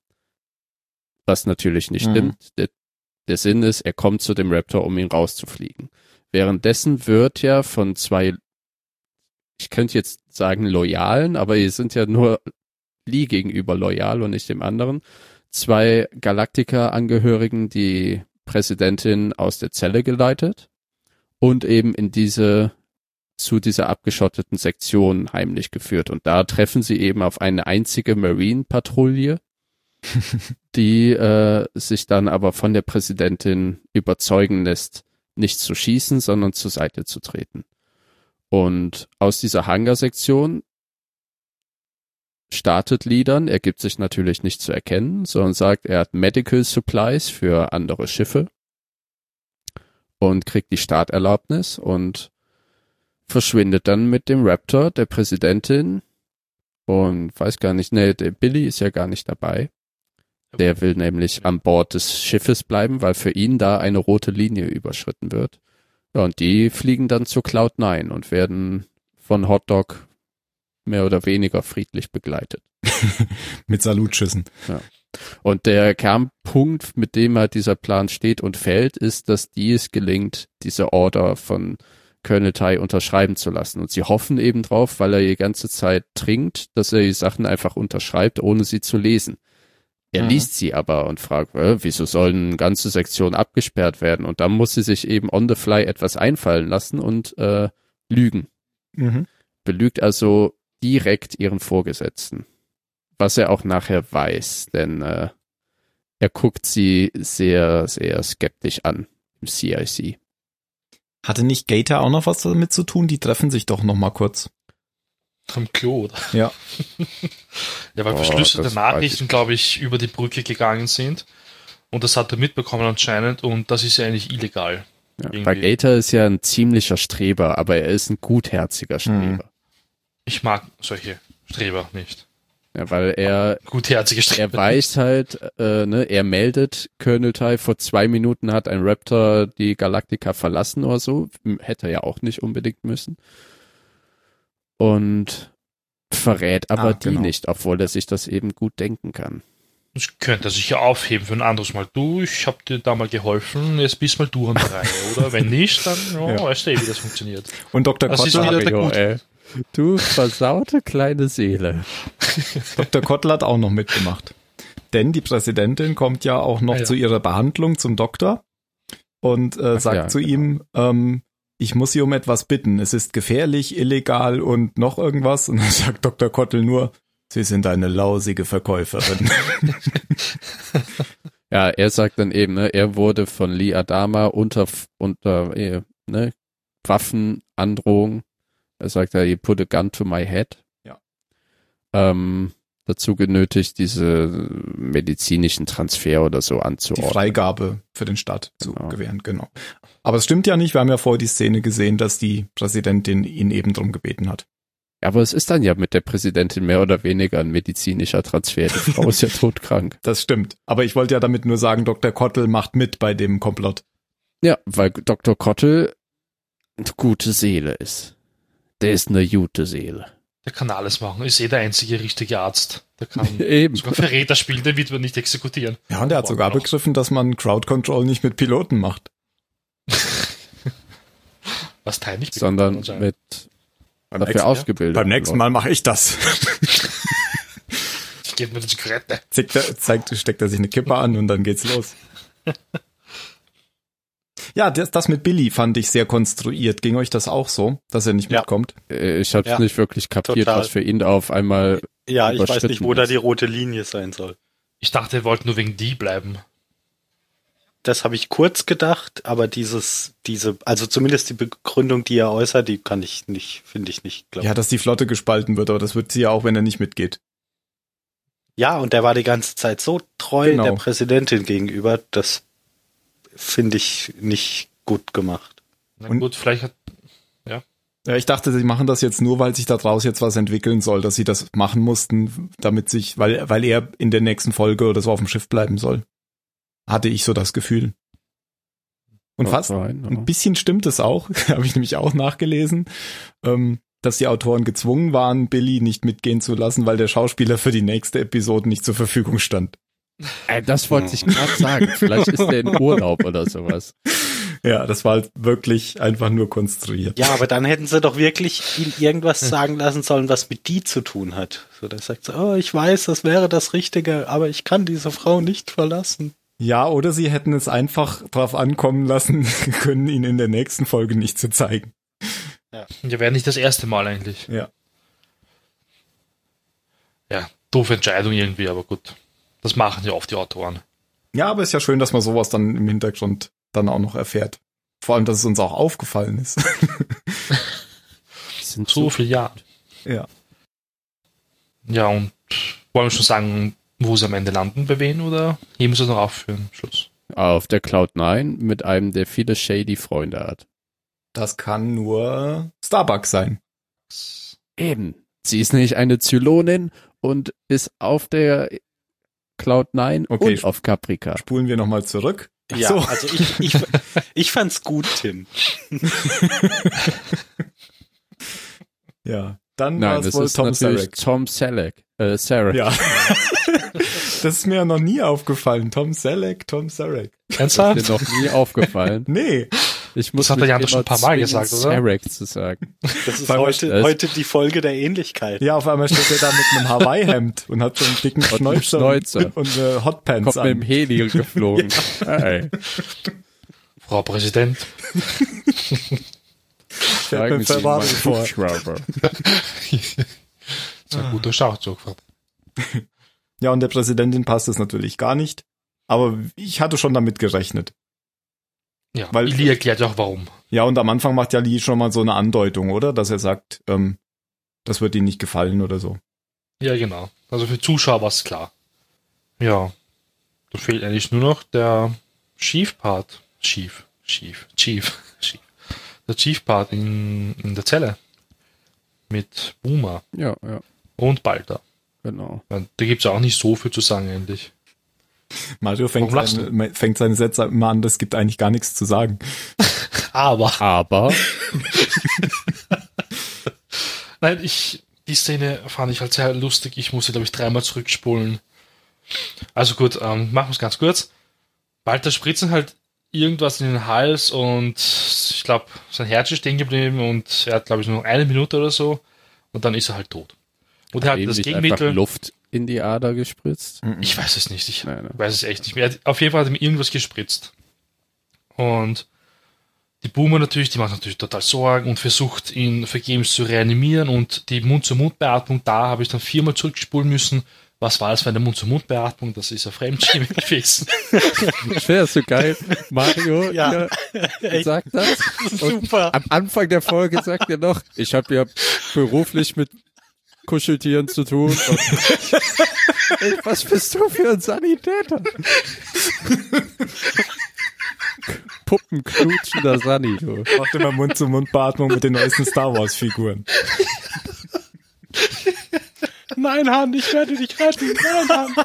Was natürlich nicht Mhm. stimmt. Der, der Sinn ist, er kommt zu dem Raptor, um ihn rauszufliegen. Währenddessen wird ja von zwei, ich könnte jetzt sagen loyalen, aber die sind ja nur Lee gegenüber loyal und nicht dem anderen, zwei Galactica-Angehörigen die Präsidentin aus der Zelle geleitet und eben in diese zu dieser abgeschotteten Sektion heimlich geführt. Und da treffen sie eben auf eine einzige Marine-Patrouille, die äh, sich dann aber von der Präsidentin überzeugen lässt, nicht zu schießen, sondern zur Seite zu treten. Und aus dieser Hangar-Sektion startet Liedern, er gibt sich natürlich nicht zu erkennen, sondern sagt, er hat Medical Supplies für andere Schiffe und kriegt die Starterlaubnis und verschwindet dann mit dem Raptor der Präsidentin und weiß gar nicht, nee, der Billy ist ja gar nicht dabei. Der will nämlich an Bord des Schiffes bleiben, weil für ihn da eine rote Linie überschritten wird. Ja, und die fliegen dann zu Cloud9 und werden von Hotdog mehr oder weniger friedlich begleitet. Mit Salutschüssen. Und der Kernpunkt, mit dem halt dieser Plan steht und fällt, ist, dass dies gelingt, diese Order von Colonel Tai unterschreiben zu lassen. Und sie hoffen eben drauf, weil er die ganze Zeit trinkt, dass er die Sachen einfach unterschreibt, ohne sie zu lesen. Er Mhm. liest sie aber und fragt, äh, wieso sollen ganze Sektion abgesperrt werden? Und dann muss sie sich eben on the fly etwas einfallen lassen und äh, lügen. Mhm. Belügt also direkt ihren Vorgesetzten. Was er auch nachher weiß, denn äh, er guckt sie sehr, sehr skeptisch an im CIC. Hatte nicht Gator auch noch was damit zu tun? Die treffen sich doch noch mal kurz. Am Klo, oder? Ja. Ja, weil Oh, verschlüsselte Nachrichten, glaube ich, über die Brücke gegangen sind. Und das hat er mitbekommen anscheinend und das ist ja eigentlich illegal. Ja, weil Gator ist ja ein ziemlicher Streber, aber er ist ein gutherziger Streber. Ich mag solche Streber nicht. Ja, weil er, Gutherzige er Streber. weiß halt, äh, ne, er meldet, Colonel Tai, vor zwei Minuten hat ein Raptor die Galaktika verlassen oder so. Hätte er ja auch nicht unbedingt müssen. Und verrät aber Ah, die genau. nicht, obwohl er sich das eben gut denken kann. Das könnte er sich ja aufheben für ein anderes Mal. Du, ich hab dir da mal geholfen, jetzt bist mal du an der Reihe, oder? Wenn nicht, dann ja, Ja. weißt du eh, wie das funktioniert. Und Dr. Das ist Kottler, Gut. ey. Du versaute kleine Seele. Dr. Kottler hat auch noch mitgemacht. Denn die Präsidentin kommt ja auch noch Ah, ja. zu ihrer Behandlung zum Doktor und äh, Ach sagt ja, zu genau. ihm, ähm, ich muss Sie um etwas bitten. Es ist gefährlich, illegal und noch irgendwas. Und dann sagt Dr. Kottel nur, Sie sind eine lausige Verkäuferin. Ja, er sagt dann eben, ne, er wurde von Lee Adama unter, unter äh, ne, Waffenandrohung, er sagt you put a gun to my head. Ja. Ähm, dazu genötigt, diese medizinischen Transfer oder so die anzuordnen. Freigabe für den Staat zu Genau. gewähren, genau. Aber es stimmt ja nicht, wir haben ja vorher die Szene gesehen, dass die Präsidentin ihn eben drum gebeten hat. Ja, aber es ist dann ja mit der Präsidentin mehr oder weniger ein medizinischer Transfer. Die Frau ist ja todkrank. Das stimmt. Aber ich wollte ja damit nur sagen, Dr. Kottel macht mit bei dem Komplott. Ja, weil Dr. Kottel eine gute Seele ist. Der ist eine gute Seele. Der kann alles machen. Ist eh der einzige richtige Arzt. Der kann Eben. sogar Verräter spielen, den wird man nicht exekutieren. Ja, und er hat sogar begriffen, dass man Crowd Control nicht mit Piloten macht. Was Teil nicht sondern mit dafür ausgebildet. Beim nächsten Mal mache ich das. Ich gebe mir die Zigarette. Zickt er, zeigt, steckt er sich eine Kippe an und dann geht's los. Ja, das, das mit Billy fand ich sehr konstruiert. Ging euch das auch so, dass er nicht Ja. mitkommt? Äh, Ich habe Ja, nicht wirklich kapiert, total. was für ihn da auf einmal. Ja, ich weiß nicht, wo da ist. die rote Linie sein soll. Ich dachte, er wollte nur wegen die bleiben. Das habe ich kurz gedacht, aber dieses, diese, also zumindest die Begründung, die er äußert, die kann ich nicht, finde ich nicht Ja, glauben. dass die Flotte gespalten wird, aber das wird sie ja auch, wenn er nicht mitgeht. Ja, und der war die ganze Zeit so treu Genau. der Präsidentin gegenüber, das finde ich nicht gut gemacht. Na Und- gut, vielleicht hat, Ja, ich dachte, sie machen das jetzt nur, weil sich daraus jetzt was entwickeln soll, dass sie das machen mussten, damit sich, weil, weil er in der nächsten Folge oder so auf dem Schiff bleiben soll. Hatte ich so das Gefühl. Und fast, Rein, Ein bisschen stimmt es auch, habe ich nämlich auch nachgelesen, ähm, dass die Autoren gezwungen waren, Billy nicht mitgehen zu lassen, weil der Schauspieler für die nächste Episode nicht zur Verfügung stand. Äh, das wollte ich gerade sagen. Vielleicht ist er in Urlaub oder sowas. Ja, das war halt wirklich einfach nur konstruiert. Ja, aber dann hätten sie doch wirklich ihn irgendwas sagen lassen sollen, was mit die zu tun hat. So, da sagt sie, oh, ich weiß, das wäre das Richtige, aber ich kann diese Frau nicht verlassen. Ja, oder sie hätten es einfach drauf ankommen lassen können, ihn in der nächsten Folge nicht zu zeigen. ja, wäre nicht das erste Mal eigentlich. Ja. Ja, doofe Entscheidung irgendwie, aber gut. Das machen ja oft die Autoren. Ja, aber ist ja schön, dass man sowas dann im Hintergrund dann auch noch erfährt. Vor allem, dass es uns auch aufgefallen ist. Das sind So viel Jahre. ja. Ja, und wollen wir schon sagen, wo sie am Ende landen, bei wen, oder heben sie es noch auf für den Schluss? auf der Cloud 9 mit einem, der viele shady Freunde hat. Das kann nur Starbucks sein. Eben. Sie ist nämlich eine Zylonin und ist auf der Cloud 9 Okay. und auf Caprica. Spulen wir nochmal zurück. Ach Ja, so. also ich, ich, ich fand's gut, Tim. Ja. Dann war es das wohl ist Tom Sarek. Tom Selleck. Äh, Sarek. Ja. das ist mir ja noch nie aufgefallen. Tom Selleck, Tom Sarek. Ernsthaft? Ist dir noch nie aufgefallen. Nee. Ich muss hat er ja schon ein paar Mal gesagt, oder? Sarek zu sagen. Das ist heute, das- heute die Folge der Ähnlichkeit. Ja, auf einmal steht er da mit einem Hawaii-Hemd und hat so einen dicken Schnäuzer, und, und äh, Hotpants Kommt mit dem an. Heli geflogen. Hey, Frau Präsident. Fährt mit Ferrari vor. Das ist ein guter Schachzug. Ja, und der Präsidentin passt es natürlich gar nicht. Aber ich hatte schon damit gerechnet. Ja, Weil- Ili erklärt ja auch warum. Ja, und am Anfang macht ja Lee schon mal so eine Andeutung, oder? Dass er sagt, ähm, das wird ihm nicht gefallen oder so. Ja, genau. Also für Zuschauer war es klar. Ja. Da fehlt eigentlich nur noch der Chief-Part. Chief, Chief, Chief, Chief. Der Chief-Part in, in der Zelle. Mit Boomer Ja, ja, und Balder. genau. Da gibt's ja auch nicht so viel zu sagen eigentlich. Mario fängt, seine, fängt seine Sätze immer an, es gibt eigentlich gar nichts zu sagen. Aber, Aber, nein, ich, die Szene fand ich halt sehr lustig. Ich musste, glaube ich, dreimal zurückspulen. Also gut, ähm, machen wir es ganz kurz. Balder spritzen halt irgendwas in den Hals und ich glaube, sein Herz ist stehen geblieben und er hat, glaube ich, nur noch eine Minute oder so und dann ist er halt tot. Und er hat das Gegenmittel. Luft in die Ader gespritzt. Ich weiß es nicht. Ich Nein, nein. weiß es echt nicht mehr. Auf jeden Fall hat er mir irgendwas gespritzt. Und die Boomer natürlich, die macht natürlich total Sorgen und versucht ihn vergebens zu reanimieren und die Mund-zu-Mund-Beatmung, da habe ich dann viermal zurückspulen müssen. Was war das für eine Mund-zu-Mund-Beatmung? Das ist ja Fremdschämen gewesen. Das wäre so geil. Mario Ja. ja. sagt das. Super. am Anfang der Folge sagt er noch, ich habe ja beruflich mit Kuscheltieren zu tun. Ey, was bist du für ein Sanitäter? Puppenknutschender Sani, du. Macht immer Mund-zu-Mund-Beatmung mit den neuesten Star Wars-Figuren. Nein, Han, ich werde dich retten. Nein, Han.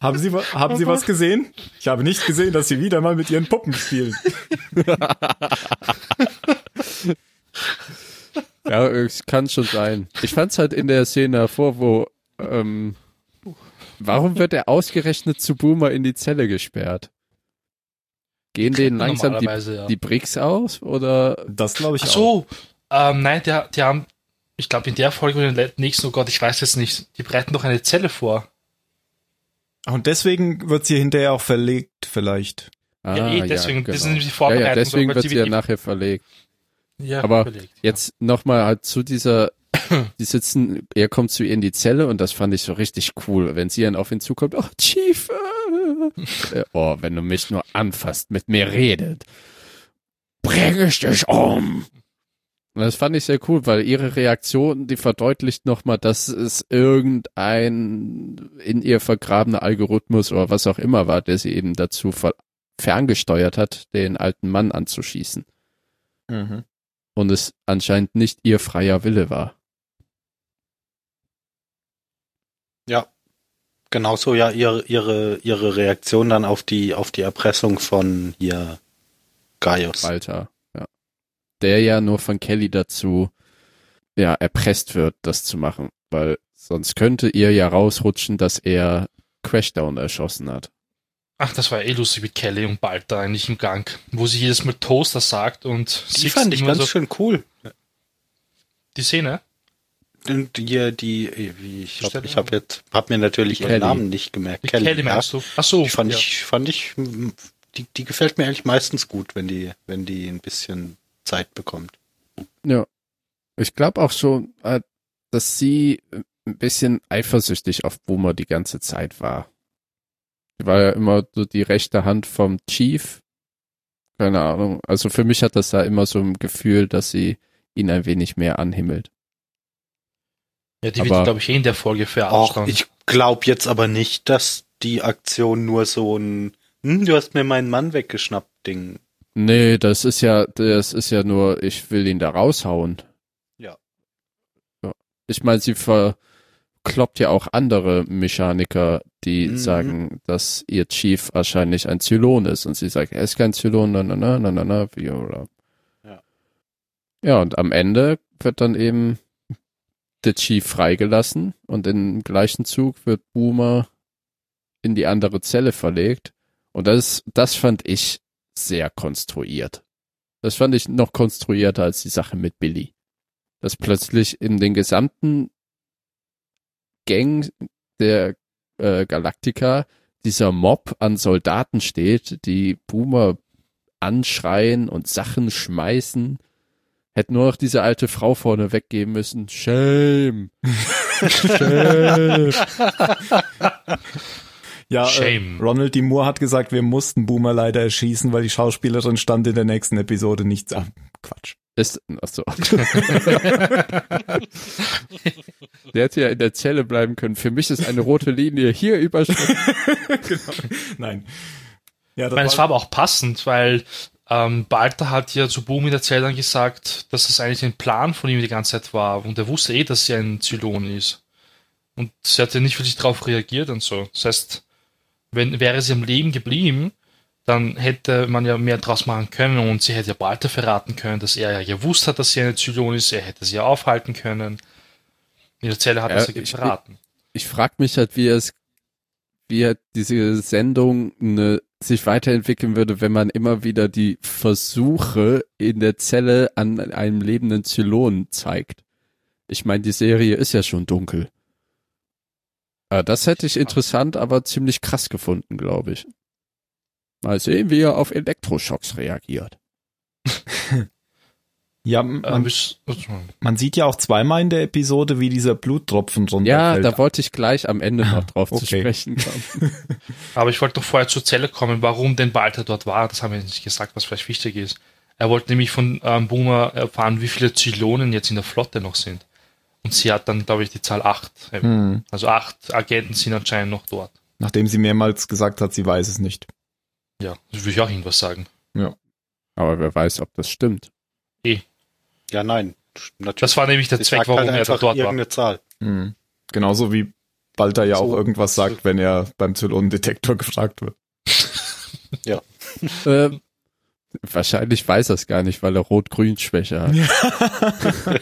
Haben Sie, haben Sie was gesehen? Ich habe nicht gesehen, dass Sie wieder mal mit Ihren Puppen spielen. Ja, es kann schon sein. Ich fand's halt in der Szene hervor, wo ähm, warum wird er ausgerechnet zu Boomer in die Zelle gesperrt? Gehen denen langsam die, ja. die Bricks aus oder Das glaube ich Ach auch. so, ähm, nein, die, die haben, ich glaube in der Folge oder in der nächsten, oh Gott, ich weiß jetzt nicht, die bereiten doch eine Zelle vor. Und deswegen wird sie hinterher auch verlegt, vielleicht. ah, ja, eh, deswegen, das sind nämlich die ja, Vorbereitungen. ja, deswegen weil wird sie ja nachher verlegt. Ja, aber überlegt, Jetzt nochmal halt zu dieser, die sitzen, er kommt zu ihr in die Zelle und das fand ich so richtig cool, wenn sie dann auf ihn zukommt, oh, Chief, äh, äh, oh, wenn du mich nur anfasst, mit mir redet, bringe ich dich um. Und das fand ich sehr cool, weil ihre Reaktion, die verdeutlicht nochmal, dass es irgendein in ihr vergrabener Algorithmus oder was auch immer war, der sie eben dazu ver ferngesteuert hat, den alten Mann anzuschießen Mhm. Und es anscheinend nicht ihr freier Wille war. Genauso ja ihre, ihre, ihre Reaktion dann auf die, auf die Erpressung von hier Gaius. Walter, ja. Der ja nur von Kelly dazu ja erpresst wird, das zu machen, weil sonst könnte ihr ja rausrutschen, dass er Crashdown erschossen hat. Ach, das war eh lustig mit Kelly und Balta eigentlich im Gang, wo sie jedes Mal Toaster sagt und Die Six fand ich ganz so, schön cool. die Szene. Und die, die, wie, ich Stell hab, dir ich habe jetzt, hab mir natürlich Die ihren Kelly. Namen nicht gemerkt. Die Kelly, meinst du? Ach so, Die fand ja. ich, fand ich, mm, die, die gefällt mir eigentlich meistens gut, wenn die, wenn die ein bisschen Zeit bekommt. Ja. Ich glaube auch schon, äh, dass sie ein bisschen eifersüchtig auf Boomer die ganze Zeit war. Sie war ja immer so die rechte Hand vom Chief. Keine Ahnung. Also für mich hat das da immer so ein Gefühl, dass sie ihn ein wenig mehr anhimmelt. Ja, die Aber- wird, glaube ich, eh in der Folge für Auch, ich glaube jetzt aber nicht, dass die Aktion nur so ein, hm, du hast mir meinen Mann weggeschnappt, Ding. Nee, das ist ja, das ist ja nur, ich will ihn da raushauen. Ja. ja. Ich meine, sie verkloppt ja auch andere Mechaniker, die Mhm. sagen, dass ihr Chief wahrscheinlich ein Zylon ist. Und sie sagt, er ist kein Zylon, na, na, na, na, na, na, wie, oder. Ja. Ja, und am Ende wird dann eben der Chief freigelassen und im gleichen Zug wird Boomer in die andere Zelle verlegt. Und das, das fand ich sehr konstruiert. Das fand ich noch konstruierter als die Sache mit Billy. Dass plötzlich in den gesamten Gang der äh, Galactica dieser Mob an Soldaten steht, die Boomer anschreien und Sachen schmeißen. Hätte nur noch diese alte Frau vorne weggeben müssen. Shame. Shame. Ja, Shame. Äh, Ronald D. Moore hat gesagt, wir mussten Boomer leider erschießen, weil die Schauspielerin stand in der nächsten Episode nicht. Ah, Quatsch. Ist, achso. der hätte ja in der Zelle bleiben können. Für mich ist eine rote Linie hier überschritten. genau. Nein. Ja, ich meine, es war aber auch passend, weil ähm, Balter hat ja zu Boom in der Zelle dann gesagt, dass das eigentlich ein Plan von ihm die ganze Zeit war und er wusste eh, dass sie ein Zylon ist. Und sie hat ja nicht wirklich darauf reagiert und so. Das heißt, wenn wäre sie am Leben geblieben, dann hätte man ja mehr draus machen können und sie hätte ja Balter verraten können, dass er ja gewusst hat, dass sie eine Zylon ist, er hätte sie ja aufhalten können. In der Zelle hat Ja, er sie ich- verraten. Ich frage mich halt, wie es, wie halt diese Sendung ne, sich weiterentwickeln würde, wenn man immer wieder die Versuche in der Zelle an einem lebenden Zylon zeigt. Ich meine, die Serie ist ja schon dunkel. Äh, das hätte ich interessant, aber ziemlich krass gefunden, glaube ich. Mal sehen, wie er auf Elektroschocks reagiert. Ja, Ähm, man, man sieht ja auch zweimal in der Episode, wie dieser Bluttropfen Ja, runterfällt. da wollte ich gleich am Ende noch drauf zu Okay. sprechen kommen. Aber ich wollte noch vorher zur Zelle kommen, warum denn Balter dort war. Das haben wir nicht gesagt, was vielleicht wichtig ist. Er wollte nämlich von ähm, Boomer erfahren, wie viele Zylonen jetzt in der Flotte noch sind. Und sie hat dann, glaube ich, die Zahl 8. Hm. Also acht Agenten sind anscheinend noch dort. Nachdem sie mehrmals gesagt hat, sie weiß es nicht. Ja, das würde ich auch irgendwas sagen. Aber wer weiß, ob das stimmt. Ja, nein. Natürlich. Das war nämlich der Sie Zweck, sagt warum halt er dort war. irgendeine Zahl. Hm. Genauso wie Balter ja auch So. irgendwas sagt, wenn er beim Zylonendetektor gefragt wird. Ähm, wahrscheinlich weiß er es gar nicht, weil er Rot-Grün-Schwäche hat.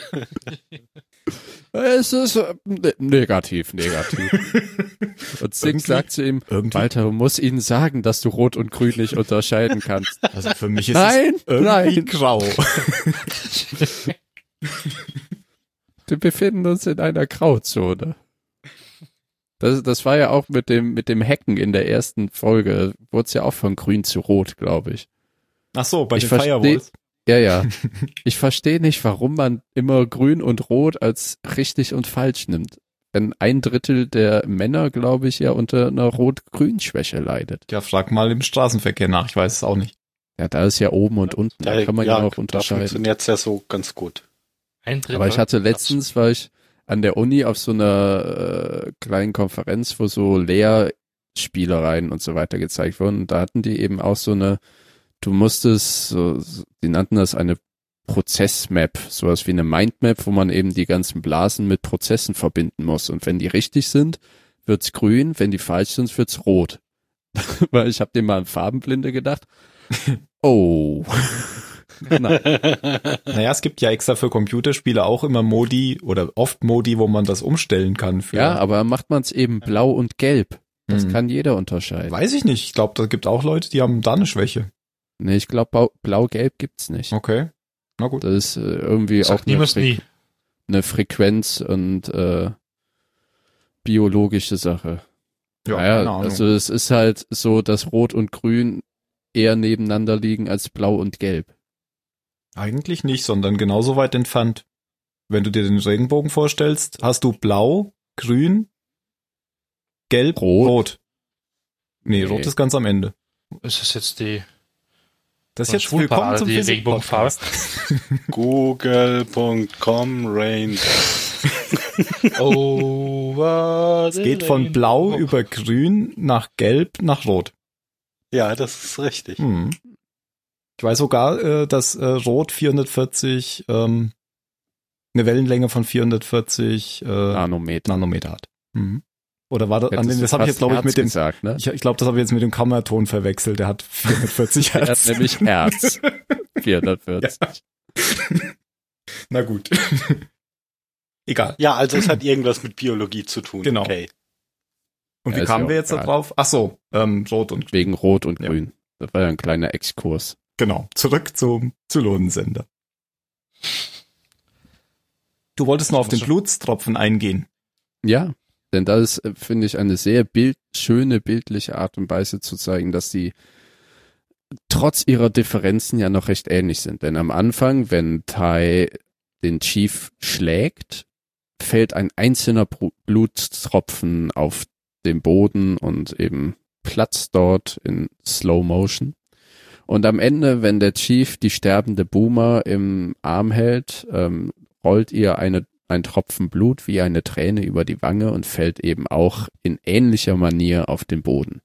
es ist äh, ne- negativ, negativ. Und Sing Irgendwie- sagt zu ihm, Irgendwie. Walter, du musst ihnen sagen, dass du Rot und Grün nicht unterscheiden kannst. Also für mich ist Nein, es irgendwie nein. grau. Wir befinden uns in einer Grauzone. Das, das war ja auch mit dem, mit dem Hacken in der ersten Folge. Wurde es ja auch von grün zu rot, glaube ich. Ach so, bei Ich den Firewalls. Ja, ja. Ich verstehe nicht, warum man immer grün und rot als richtig und falsch nimmt. Wenn ein Drittel der Männer, glaube ich, ja unter einer Rot-Grün-Schwäche leidet. Ja, frag mal im Straßenverkehr nach, ich weiß es auch nicht. Ja, da ist ja oben und unten. Da kann man ja, auch da unterscheiden. funktioniert's ja so ganz gut. Ein Drittel. Aber ich hatte letztens, war ich an der Uni auf so einer äh, kleinen Konferenz, wo so Lehrspielereien und so weiter gezeigt wurden. Und da hatten die eben auch so eine, du musstest, so, die nannten das eine Prozessmap, sowas wie eine Mindmap, wo man eben die ganzen Blasen mit Prozessen verbinden muss. Und wenn die richtig sind, wird's grün, wenn die falsch sind, wird's rot. Weil ich habe dem mal an Farbenblinde gedacht. Oh. Nein. Naja, es gibt ja extra für Computerspiele auch immer Modi oder oft Modi, wo man das umstellen kann. Für, Ja, aber macht man es eben blau und gelb. Das Hm. kann jeder unterscheiden. Weiß ich nicht. Ich glaube, da gibt auch Leute, die haben da eine Schwäche. Nee, ich glaube, blau-gelb gibt's nicht. Okay. Na gut. Das ist äh, irgendwie auch Sagt eine, Fre nie. eine Frequenz und äh, biologische Sache. Ja, naja, also es ist halt so, dass Rot und Grün eher nebeneinander liegen als Blau und Gelb. Eigentlich nicht, sondern genauso weit entfernt. Wenn du dir den Regenbogen vorstellst, hast du blau, grün, gelb, Rot. rot. Nee, Nee. rot ist ganz am Ende. Ist das jetzt die Das ist jetzt willkommen zum. Physik-Podcast. Google.com Rain. Over Es geht von blau über grün nach gelb nach rot. Ja, das ist richtig. Hm. Ich weiß sogar, äh, dass äh, rot 440, ähm, eine Wellenlänge von 440 äh, Nanometer. Nanometer hat. Mhm. Oder war das, an Hättest den, du das habe ich jetzt glaube ich mit dem, gesagt, ne? ich, ich glaube, das habe ich jetzt mit dem Kammerton verwechselt. Der hat 440 Er hat Hertz. nämlich Herz. 440. Na gut. Egal. Ja, also es hat irgendwas mit Biologie zu tun. Genau. Okay. Und Ja, wie kamen ja wir jetzt da drauf? Ach so, ähm, rot und Wegen Rot und Ja. Grün. Das war ja ein kleiner Exkurs. Genau, zurück zum Zylonensender. Du wolltest noch auf den Blutstropfen eingehen. Ja, denn das ist, äh, finde ich, eine sehr bild, schöne bildliche Art und Weise zu zeigen, dass sie trotz ihrer Differenzen ja noch recht ähnlich sind. Denn am Anfang, wenn Tai den Chief schlägt, fällt ein einzelner Blutstropfen auf dem Boden und eben platzt dort in Slow Motion. Und am Ende, wenn der Chief die sterbende Boomer im Arm hält, ähm, rollt ihr eine, ein Tropfen Blut wie eine Träne über die Wange und fällt eben auch in ähnlicher Manier auf den Boden.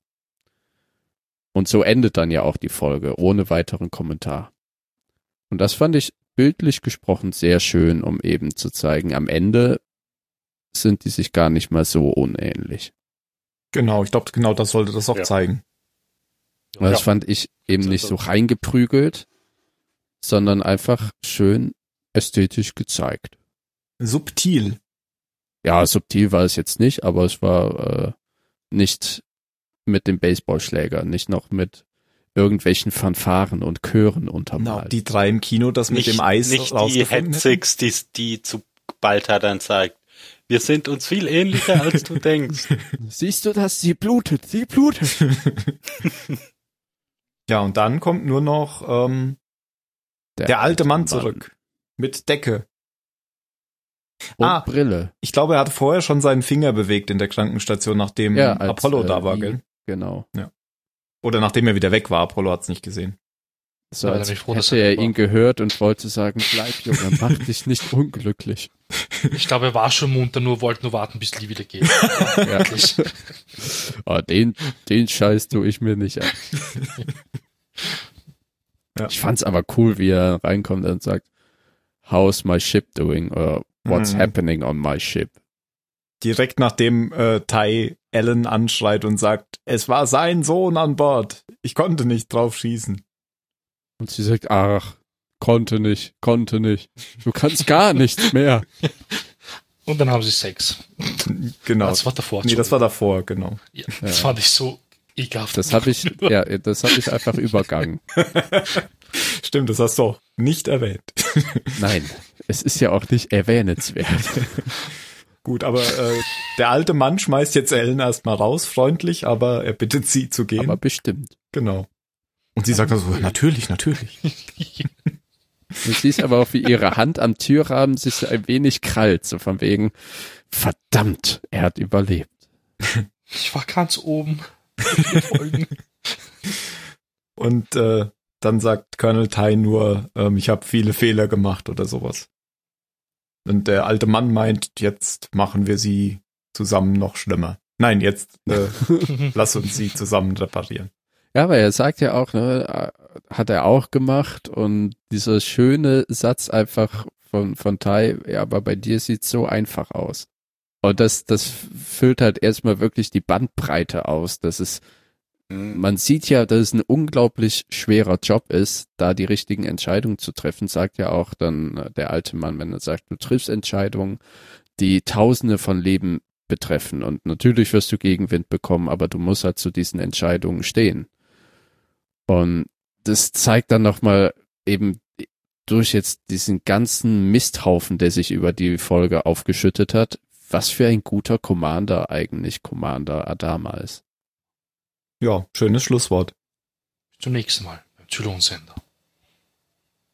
Und so endet dann ja auch die Folge, ohne weiteren Kommentar. Und das fand ich bildlich gesprochen sehr schön, um eben zu zeigen, am Ende sind die sich gar nicht mal so unähnlich. Genau, ich glaube, genau das sollte das auch Ja. zeigen. Und das fand ich eben nicht so reingeprügelt, sondern einfach schön ästhetisch gezeigt. Subtil. Ja, subtil war es jetzt nicht, aber es war äh, nicht mit dem Baseballschläger, nicht noch mit irgendwelchen Fanfaren und Chören untermalt. die drei im Kino, das mit dem Eis nicht die. Hetzix, die, die zu Balta dann sagt, wir sind uns viel ähnlicher, als du denkst. Siehst du das? Sie blutet, sie blutet. Ja, und dann kommt nur noch ähm, der, alte Mann zurück. Mit Decke. Und Ah. Brille. Ich glaube, er hatte vorher schon seinen Finger bewegt in der Krankenstation, nachdem Ja, als, Apollo äh, da war, gell? Genau. Oder nachdem er wieder weg war. Apollo hat's nicht gesehen. So, Ja, als froh, dass hätte er er ihn gehört und wollte sagen, bleib Junge, mach dich nicht unglücklich. Ich glaube, er war schon munter, nur wollte nur warten, bis Lee wieder geht. Ja. Oh, den, den Scheiß tue ich mir nicht an. Ja. Ich fand's aber cool, wie er reinkommt und sagt, how's my ship doing? Oder what's Mhm. happening on my ship? Direkt nachdem äh, Ty Allen anschreit und sagt, es war sein Sohn an Bord. Ich konnte nicht drauf schießen. Und sie sagt, ach, konnte nicht, konnte nicht. Du kannst gar nichts mehr. Und dann haben sie Sex. Genau. Das war davor. nee, das war davor, genau. Ja, das fand ich so ekelhaft. Das habe ich, ja, das habe ich einfach übergangen. Stimmt, das hast du auch nicht erwähnt. Nein, es ist ja auch nicht erwähnenswert. Gut, aber äh, der alte Mann schmeißt jetzt Ellen erstmal raus, freundlich, aber er bittet sie zu gehen. Aber bestimmt. genau. Und sie sagt also, natürlich, natürlich. Du siehst aber auch, wie ihre Hand am Türrahmen sich ein wenig krallt, so von wegen, verdammt, er hat überlebt. Ich war ganz oben. Und äh, dann sagt Colonel Ty nur, ähm, ich habe viele Fehler gemacht oder sowas. Und der alte Mann meint, jetzt machen wir sie zusammen noch schlimmer. Nein, jetzt äh, lass uns sie zusammen reparieren. Ja, aber er sagt ja auch, ne, äh, hat er auch gemacht und dieser schöne Satz einfach von, von Tai, ja, aber bei dir sieht's so einfach aus. Und das, das füllt halt erstmal wirklich die Bandbreite aus. Das ist, man sieht ja, dass es ein unglaublich schwerer Job ist, da die richtigen Entscheidungen zu treffen, sagt ja auch dann äh, der alte Mann, wenn er sagt, du triffst Entscheidungen, die Tausende von Leben betreffen. Und natürlich wirst du Gegenwind bekommen, aber du musst halt zu diesen Entscheidungen stehen. Und das zeigt dann nochmal eben durch jetzt diesen ganzen Misthaufen, der sich über die Folge aufgeschüttet hat, was für ein guter Commander eigentlich Commander Adama ist. Ja, schönes Schlusswort. Zum nächsten Mal beim Zylonsender.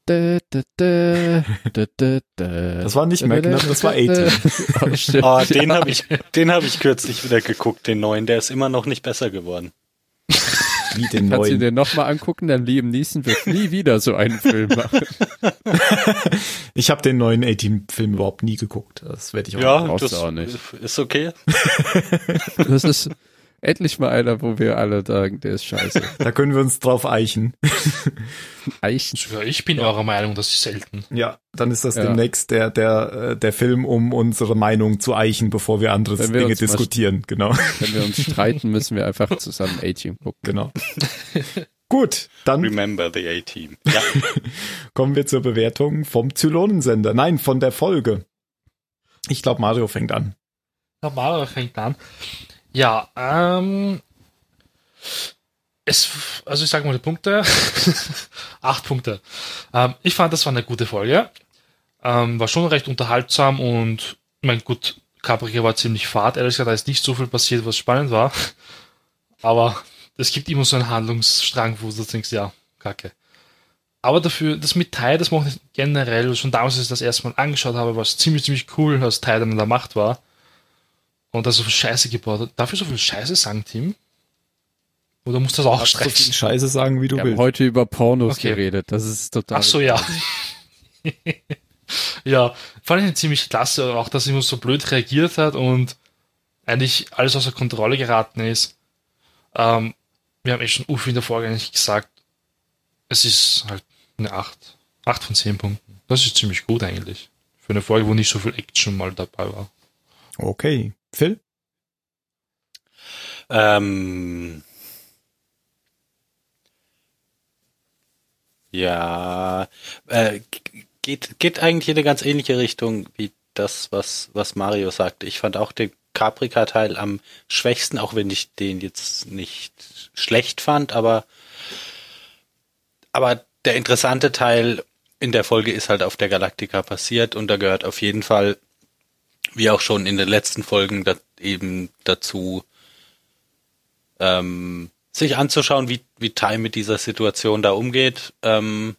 Da, da, da, da, da, da. Das war nicht Magnum, das war Oh, stimmt. Oh, den habe ich, den habe ich kürzlich wieder geguckt, den neuen. Der ist immer noch nicht besser geworden. Wie den Kannst du neuen. dir nochmal angucken, der Liam Neeson wird nie wieder so einen Film machen. Ich habe den neuen A-Team-Film überhaupt nie geguckt. Das werde ich auch Ja, das du auch nicht. ist okay. Das ist endlich mal einer, wo wir alle sagen, der ist scheiße. Da können wir uns drauf eichen. Eichen. Sogar ich bin eurer Meinung, das ist selten. Ja, dann ist das Ja. demnächst der, der, äh, der Film, um unsere Meinung zu eichen, bevor wir andere Wenn wir Dinge diskutieren. Genau, Wenn wir uns streiten, müssen wir einfach zusammen A-Team gucken. genau. Gut, dann Remember the A-Team. Ja, kommen wir zur Bewertung vom Zylonensender. Nein, von der Folge. Ich glaube, Mario fängt an. Normalerweise fängt an. Ja, ähm, es, also ich sage mal die Punkte. Acht Punkte. Ähm, ich fand, das war eine gute Folge. Ähm, war schon recht unterhaltsam und, mein gut, Caprica war ziemlich fad. Ehrlich gesagt, da ist nicht so viel passiert, was spannend war. Aber es gibt immer so einen Handlungsstrang, wo du denkst, ja, kacke. Aber dafür, das mit Tai, das mache ich generell, schon damals, als ich das erste Mal angeschaut habe, war es ziemlich, ziemlich cool, was Tai dann in der Macht war. Und da so viel Scheiße gebaut hat. Darf ich so viel Scheiße sagen, Tim? Oder muss das auch Darfst so viel? Scheiße sagen, wie du Wir haben willst. heute über Pornos Okay. geredet. Das ist total. Ach so, ja. ja, fand ich ziemlich klasse, auch dass immer so blöd reagiert hat und eigentlich alles außer Kontrolle geraten ist. Ähm, wir haben eh schon Uff in der Folge eigentlich gesagt, es ist halt eine 8. 8 von 10 Punkten. Das ist ziemlich gut eigentlich. Für eine Folge, wo nicht so viel Action mal dabei war. Okay. Phil? Ähm, ja, äh, geht, geht eigentlich in eine ganz ähnliche Richtung wie das, was, was Mario sagte. Ich fand auch den Caprica-Teil am schwächsten, auch wenn ich den jetzt nicht schlecht fand, aber, aber der interessante Teil in der Folge ist halt auf der Galactica passiert und da gehört auf jeden Fall, wie auch schon in den letzten Folgen, da, eben dazu, ähm, sich anzuschauen, wie, wie Tai mit dieser Situation da umgeht. Ähm,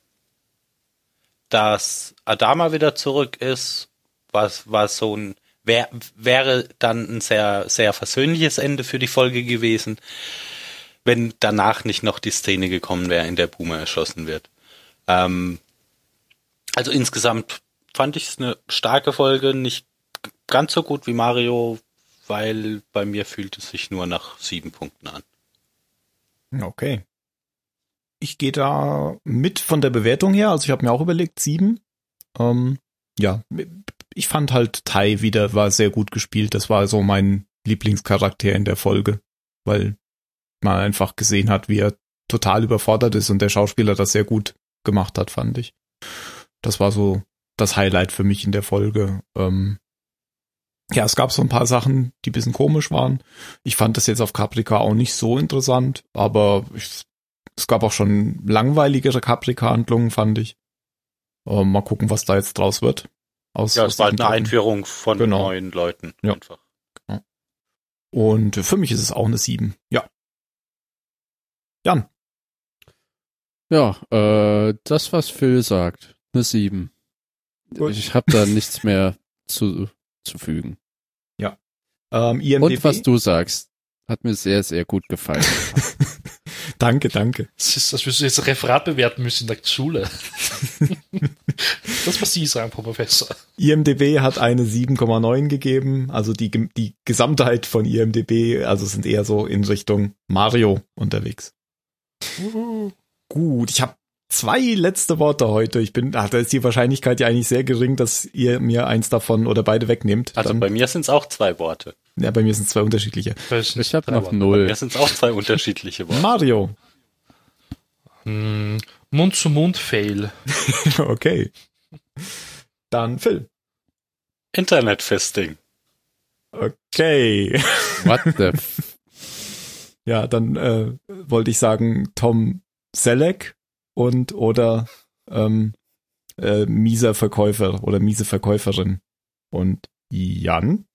dass Adama wieder zurück ist, was war so ein wär, wäre dann ein sehr sehr versöhnliches Ende für die Folge gewesen, wenn danach nicht noch die Szene gekommen wäre, in der Boomer erschossen wird. Ähm, also insgesamt fand ich es eine starke Folge, nicht ganz so gut wie Mario, weil bei mir fühlt es sich nur nach sieben Punkten an. Okay. Ich gehe da mit von der Bewertung her. Also ich habe mir auch überlegt, sieben. Ähm, ja, ich fand halt Tai wieder war sehr gut gespielt. Das war so mein Lieblingscharakter in der Folge, weil man einfach gesehen hat, wie er total überfordert ist und der Schauspieler das sehr gut gemacht hat, fand ich. Das war so das Highlight für mich in der Folge. Ähm, ja, es gab so ein paar Sachen, die ein bisschen komisch waren. Ich fand das jetzt auf Caprica auch nicht so interessant, aber ich, es gab auch schon langweiligere Caprica-Handlungen, fand ich. Äh, mal gucken, was da jetzt draus wird. Aus, Ja, aus es war halt eine. Einführung von Genau. neuen Leuten. Ja. Einfach. Und für mich ist es auch eine 7. Ja. Jan. Ja, äh, das, was Phil sagt, eine 7. Gut. Ich habe da nichts mehr zu, zu fügen. Ähm, IMDb. Und was du sagst, hat mir sehr, sehr gut gefallen. danke, danke. Das ist, als würdest du jetzt ein Referat bewerten müssen in der Schule. das, was Sie sagen, Frau Professor. IMDB hat eine 7,9 gegeben. Also die, die Gesamtheit von IMDB, also sind eher so in Richtung Mario unterwegs. Gut, ich habe zwei letzte Worte heute. Ich bin, ach, da ist die Wahrscheinlichkeit ja eigentlich sehr gering, dass ihr mir eins davon oder beide wegnehmt. Also Dann, bei mir sind es auch zwei Worte. ja, bei mir sind es zwei unterschiedliche. Ich habe noch Worte. Bei null. mir sind es auch zwei unterschiedliche Worte. Mario. Hm, Mund-zu-Mund-Fail. okay. Dann Phil. Internetfisting. Okay. What the f Ja, dann äh, wollte ich sagen Tom Selleck und oder ähm, äh, mieser Verkäufer oder miese Verkäuferin. Und Jan?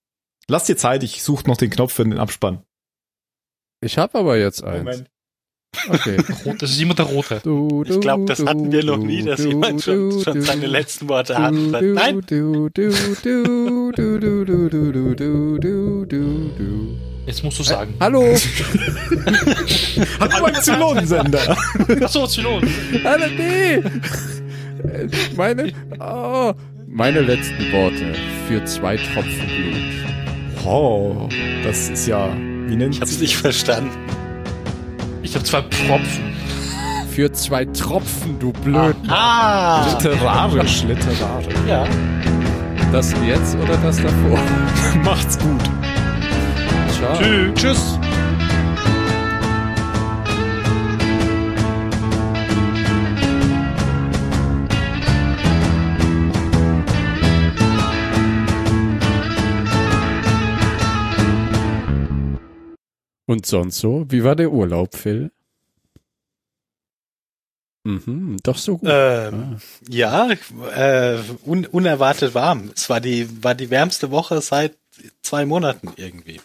Lass dir Zeit, ich suche noch den Knopf für den Abspann. Ich habe aber jetzt eins. Okay. Rot, das ist immer der rote. Du, Ich glaube, das hatten wir noch nie, dass jemand schon, schon seine letzten Worte hat. Nein, Jetzt musst du äh, sagen. Äh, hallo! Hallo, mein Zylonensender! Achso, Zylon! Hallo, nee! Meine, oh, meine letzten Worte für zwei Tropfen Blut. Oh, das ist ja. Wie nennt Ich hab's nicht verstanden. Ich hab zwei Propfen. Für zwei Tropfen, du blöd. Ah. Literarisch, literarisch. Ja. Das jetzt oder das davor? Macht's gut. Ciao. Tschüss. Tschüss. Und sonst so? Wie war der Urlaub, Phil? Mhm, doch so gut. Ähm, ja, äh, un unerwartet warm. Es war die, war die wärmste Woche seit zwei Monaten irgendwie.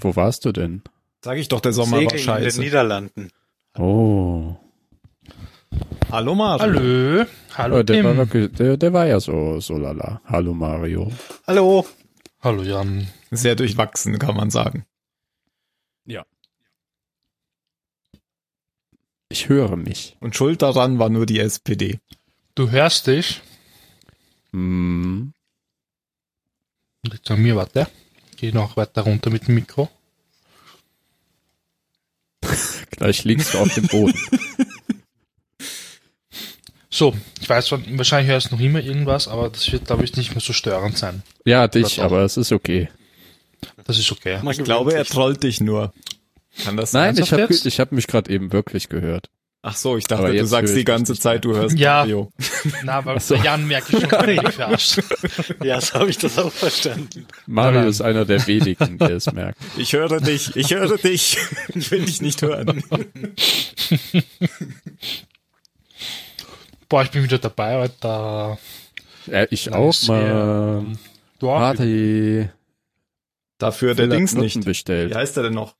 Wo warst du denn? Sag ich doch, der Sommer war Segeln in den scheiße. Niederlanden. Oh. Hallo Mario. Hallo. Hallo, Oh, der, Tim. war wirklich, der, der war ja so, so lala. Hallo Mario. Hallo. Hallo Jan. Sehr durchwachsen, kann man sagen. Ich höre mich. Und schuld daran war nur die SPD. Du hörst dich. Hm. Liegt an mir, warte. Geh noch weiter runter mit dem Mikro. Gleich liegst du auf dem Boden. So, ich weiß schon, wahrscheinlich hörst du noch immer irgendwas, aber das wird, glaube ich, nicht mehr so störend sein. Ja, dich, aber es ist okay. Das ist okay. Man Ich glaube, er trollt dich nur. Kann das Nein, ich habe hab mich gerade eben wirklich gehört. Ach so, ich dachte, du sagst die ganze Zeit, du hörst Ja. Mario. Na, aber so. Jan merke ich schon, dass er mich verarscht. Ja, so habe ich das auch verstanden. Mario Nein, nein. ist einer der wenigen, der es merkt. Ich höre dich, ich höre dich. Ich will dich nicht hören. Boah, ich bin wieder dabei, Alter. Ja, ich auch Nice, mal. Du auch? Party. Dafür der Dings nicht. bestellt. Wie heißt der denn noch?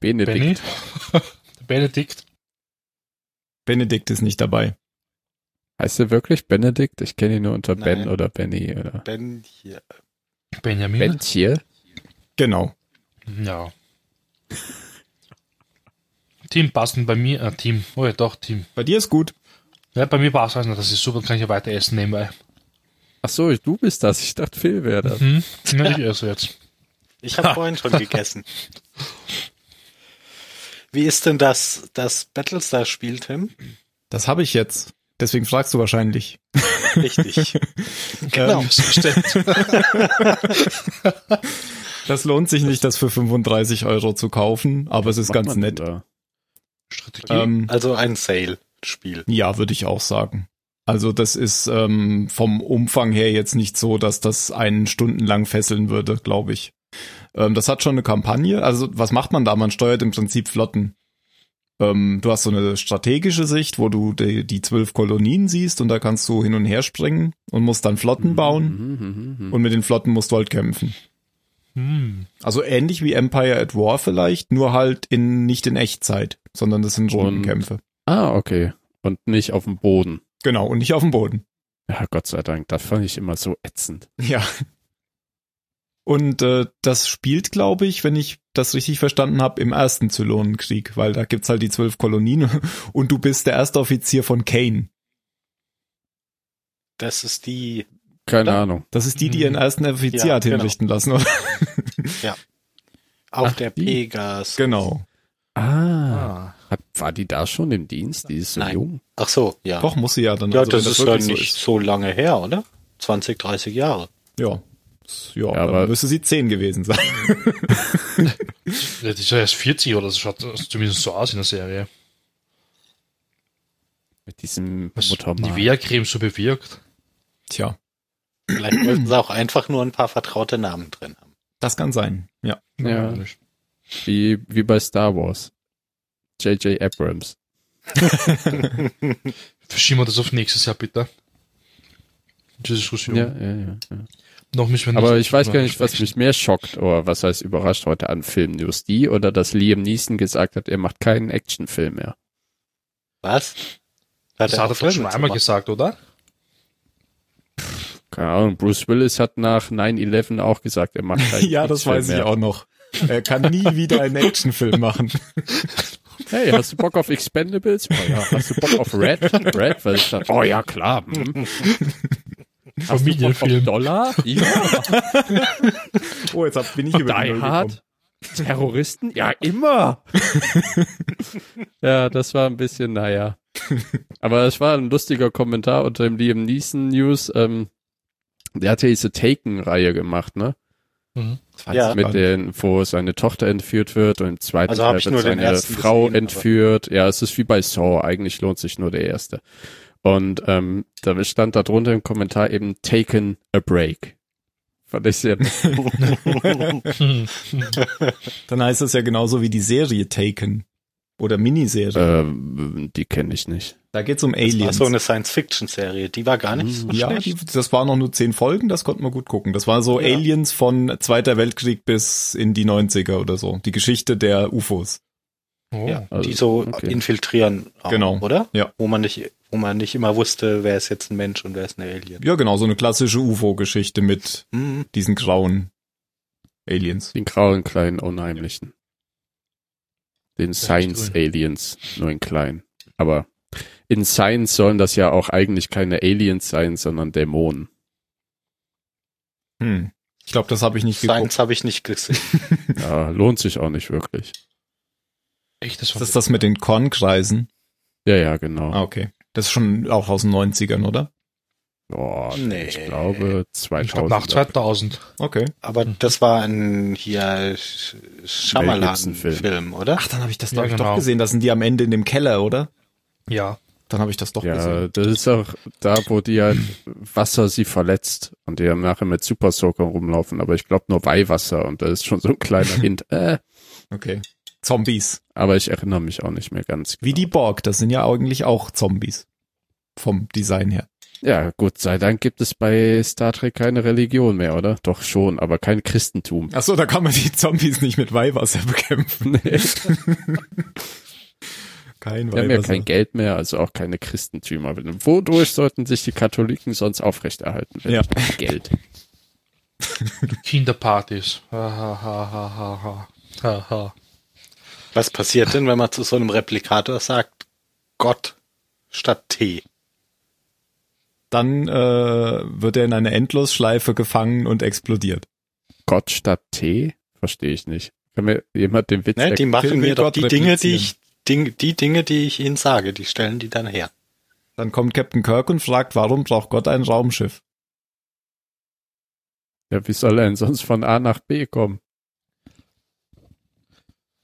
Benedikt. Benedikt. Benedikt ist nicht dabei. Heißt er wirklich Benedikt? Ich kenne ihn nur unter Ben Nein. oder Benny oder Ben hier. Benjamin. Bentje. Genau. Ja. Team passen bei mir, äh, Team. Oh ja, doch, Team. Bei dir ist gut. Ja, bei mir passt es. Das ist super, kann ich ja weiter essen nebenbei. Ach so, du bist das. Ich dachte, Phil wäre das. Hm? Na, ich esse jetzt. Ich habe vorhin schon gegessen. Wie ist denn das, das Battlestar-Spiel, Tim? Das habe ich jetzt. Deswegen fragst du wahrscheinlich. Richtig. genau. Ähm, Stimmt. das lohnt sich nicht, das für 35 Euro zu kaufen, aber es ist Macht ganz nett. Strategie. Ähm, Also ein Sale-Spiel. ja, würde ich auch sagen. Also das ist ähm, vom Umfang her jetzt nicht so, dass das einen stundenlang fesseln würde, glaube ich. Ähm, das hat schon eine Kampagne. Also was macht man da? Man steuert im Prinzip Flotten. Ähm, du hast so eine strategische Sicht, wo du die, die zwölf Kolonien siehst und da kannst du hin und her springen und musst dann Flotten bauen Mhm, mhm, mhm. und mit den Flotten musst du halt kämpfen. Hm. Also ähnlich wie Empire at War vielleicht, nur halt in nicht in Echtzeit, sondern das sind Rundenkämpfe. Ah, okay. Und nicht auf dem Boden. Genau, und nicht auf dem Boden. Ja, Gott sei Dank. Das fand ich immer so ätzend. Ja. Und äh, das spielt, glaube ich, wenn ich das richtig verstanden habe, im ersten Zylonenkrieg, weil da gibt's halt die zwölf Kolonien und du bist der erste Offizier von Kane. Das ist die, Keine Ja. Ahnung. Das ist die, die ihren ersten Offizier Ja, hat genau. hinrichten lassen, oder? auf Ach, der. Pegas. Genau. Ah. Ah. Hat, war die da schon im Dienst? Die ist so Nein. jung. Ach so, ja. Doch, muss sie ja dann. ja, also, wenn das ist ja nicht so lange her, oder? 20, 30 Jahre. Ja. Ja, aber- müsste sie zehn gewesen sein. Ja, die ist ja erst 40 oder so, schaut zumindest so aus in der Serie. Mit diesem Was. Nivea-Creme so bewirkt. Tja, Vielleicht wollten sie auch einfach nur ein paar vertraute Namen drin haben. das kann sein. Ja. Ja. Wie, wie bei Star Wars. J.J. Abrams. Verschieben wir das auf nächstes Jahr, bitte. Die Diskussion. Ja, ja, ja. ja. Noch wir nicht Aber ich weiß gar nicht, was mich mehr schockt oder was heißt überrascht heute an Filmnews. Die oder dass Liam Neeson gesagt hat, er macht keinen Actionfilm mehr. Was? Das hat er schon einmal gesagt, oder? Keine Ahnung, Bruce Willis hat nach 9-11 auch gesagt, er macht keinen ja, das weiß ich mehr. auch noch. Er kann nie wieder einen Actionfilm machen. Hey, hast du Bock auf Expendables? Oh ja. Hast du Bock auf Red? Red? Weil ich dachte, oh ja, klar. Familienfilm. Dollar? Ja. Oh, jetzt hab, bin ich über die Hard? Terroristen? Ja, immer. ja, das war ein bisschen, naja. Aber es war ein lustiger Kommentar unter dem Liam Neeson News. Ähm, der hat ja diese Taken-Reihe gemacht, ne? Mhm. Ja. Mit den, wo seine Tochter entführt wird und im zweiten Also Teil ich wird seine Frau gesehen, entführt. Ja, es ist wie bei Saw. Eigentlich lohnt sich nur der erste. Und ähm, da stand da drunter im Kommentar eben Taken a Break. Fand ich sehr Dann heißt das ja genauso wie die Serie Taken. Oder Miniserie. ähm, die kenne ich nicht. da geht's um Das war Aliens. so eine Science-Fiction-Serie. Die war gar nicht so ja, schlecht. die, das waren noch nur zehn Folgen, das konnte man gut gucken. Das war so Ja. Aliens von Zweiter Weltkrieg bis in die 90er oder so. Die Geschichte der UFOs. Oh. ja, also, die so okay. infiltrieren, auch, Genau. oder? Ja. Wo man nicht wo man nicht immer wusste, wer ist jetzt ein Mensch und wer ist ein Alien. Ja, genau, so eine klassische UFO-Geschichte mit Mhm. diesen grauen Aliens. Den grauen kleinen Unheimlichen. Den nicht Science grün. Aliens, nur in klein. Aber in Science sollen das ja auch eigentlich keine Aliens sein, sondern Dämonen. Hm. Ich glaube, das habe ich nicht geguckt. Science habe ich nicht gesehen. Ja, lohnt sich auch nicht wirklich. Echt, das Ist das das mit den Kornkreisen? Ja, ja, genau. Ah, okay. Das ist schon auch aus den 90ern, oder? Boah, Nee. ich glaube Ich glaube 2000. nach 2000. Okay. Aber das war ein hier Sch- Gibson-Film. Shyamalan-Film, oder? Ach, dann habe ich das Ja, glaub ich, genau. doch gesehen. Da sind die am Ende in dem Keller, oder? Ja. Dann habe ich das doch Ja, gesehen. das ist auch da, wo die halt Wasser sie verletzt und die dann nachher mit Super Soaker rumlaufen, aber ich glaube nur Weihwasser und da ist schon so ein kleiner Hint. Äh, Okay. Zombies. aber ich erinnere mich auch nicht mehr ganz. Wie die Borg. Das sind ja eigentlich auch Zombies. Vom Design her. Ja, gut, sei Dank gibt es bei Star Trek keine Religion mehr, oder? Doch schon, aber kein Christentum. Ach so, da kann man die Zombies nicht mit Weihwasser bekämpfen. Nee. Kein Wir haben ja kein Geld mehr, also auch keine Christentümer. Wodurch sollten sich die Katholiken sonst aufrechterhalten? Ja. Geld. Kinderpartys. Ha, ha, ha, ha, ha, ha. Was passiert denn, wenn man zu so einem Replikator sagt, Gott statt T? Dann äh, wird er in eine Endlosschleife gefangen und explodiert. Gott statt T? Verstehe ich nicht. Kann mir jemand den Witz Ne, die machen mir doch die Dinge, die ich, Ding, die Dinge, die ich ihnen sage, die stellen die dann her. Dann kommt Captain Kirk und fragt, warum braucht Gott ein Raumschiff? Ja, wie soll er denn sonst von A nach B kommen?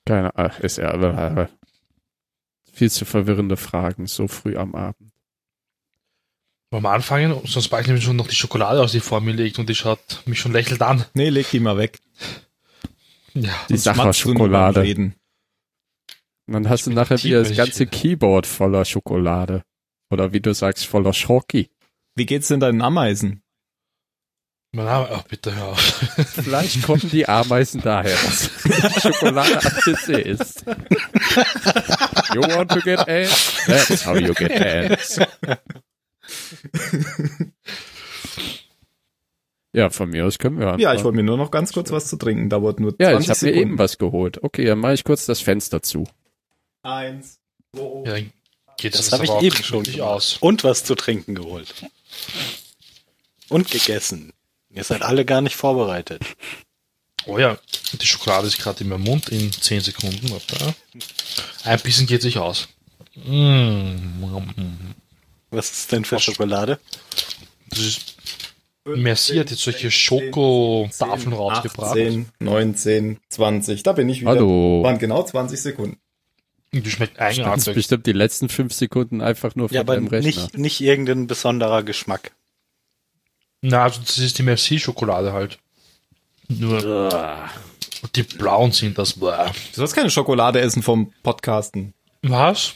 Keine Ahnung, ist ja viel zu verwirrende Fragen, so früh am Abend. Wollen wir anfangen? Sonst bald nämlich schon noch die Schokolade aus die vor mir liegt und die schaut mich schon lächelt an. Nee, leg die mal weg. Ja. Die Sacher-Schokolade. Reden. Und dann hast du nachher wieder das ich- ganze Keyboard voller Schokolade. Oder wie du sagst, voller Schoki. Wie geht's denn deinen Ameisen? Mein Name, ach bitte hör auf. Vielleicht kommen die Ameisen daher, dass Schokolade ACC ist. You want to get ants? That's how you get ants. Ja, von mir aus können wir Ja, anfangen. ich wollte mir nur noch ganz kurz was zu trinken. Dauert nur Ja, 20 ich habe mir eben was geholt. Okay, dann mache ich kurz das Fenster zu. Eins, zwei, Ja, geht Das es habe ich eben schon aus. Und was zu trinken geholt. Und gegessen. Ihr seid alle gar nicht vorbereitet. Oh ja, die Schokolade ist gerade in meinem Mund in 10 Sekunden. Warte. Ein bisschen geht sich aus. Mm. Was ist denn für Schokolade? Das ist, Merci hat jetzt solche Schokotafeln rausgebracht. 18, 19, 20. Da bin ich wieder. Hallo. Waren genau 20 Sekunden. Die schmeckt Das eigenartig. bestimmt die letzten fünf Sekunden einfach nur von Ja, aber deinem Rechner. nicht, nicht irgendein besonderer Geschmack. Na, also das ist die Merci-Schokolade halt. Nur die blauen sind das. Bäh. Du sollst keine Schokolade essen vom Podcasten. Was?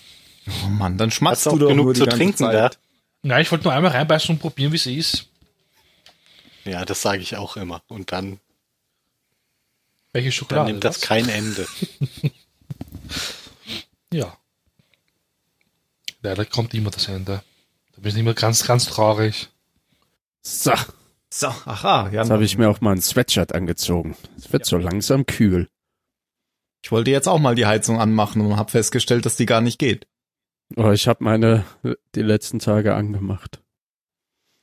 Oh Mann, dann schmatzt du doch genug zu trinken Zeit. da? Nein, ich wollte nur einmal reinbeißen und probieren, wie es ist. Ja, das sage ich auch immer. Und dann, Welche dann Schokolade? nimmt das was? kein Ende. Ja. Leider kommt immer das Ende. Da bin ich immer ganz, ganz traurig. So, So, aha, ja. jetzt habe ich mir auch mal ein Sweatshirt angezogen. Es wird so langsam kühl. Ich wollte jetzt auch mal die Heizung anmachen und habe festgestellt, dass die gar nicht geht. Oh, ich habe meine die letzten Tage angemacht.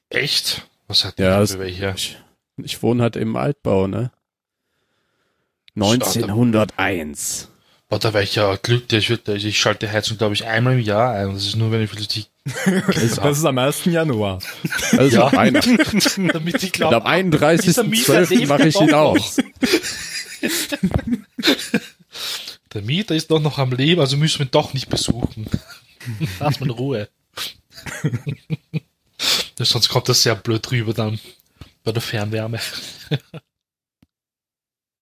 Echt? Was hat Ja, die es- für welche? Ich, ich wohne halt im Altbau, ne? 1901. Boah, da wäre ich ja glücklich. Ich, ich schalte die Heizung, glaube ich, einmal im Jahr ein. Und das ist nur, wenn ich wirklich Das ist am 1. Januar. Also Ja. am Weihnachten. damit ich Und glaube, am dieser Mieter 31.12. lebt mache ich ihn aus. der Mieter ist doch noch am Leben, also müssen wir ihn doch nicht besuchen. Lass mal in Ruhe. Sonst kommt das sehr blöd rüber dann bei der Fernwärme.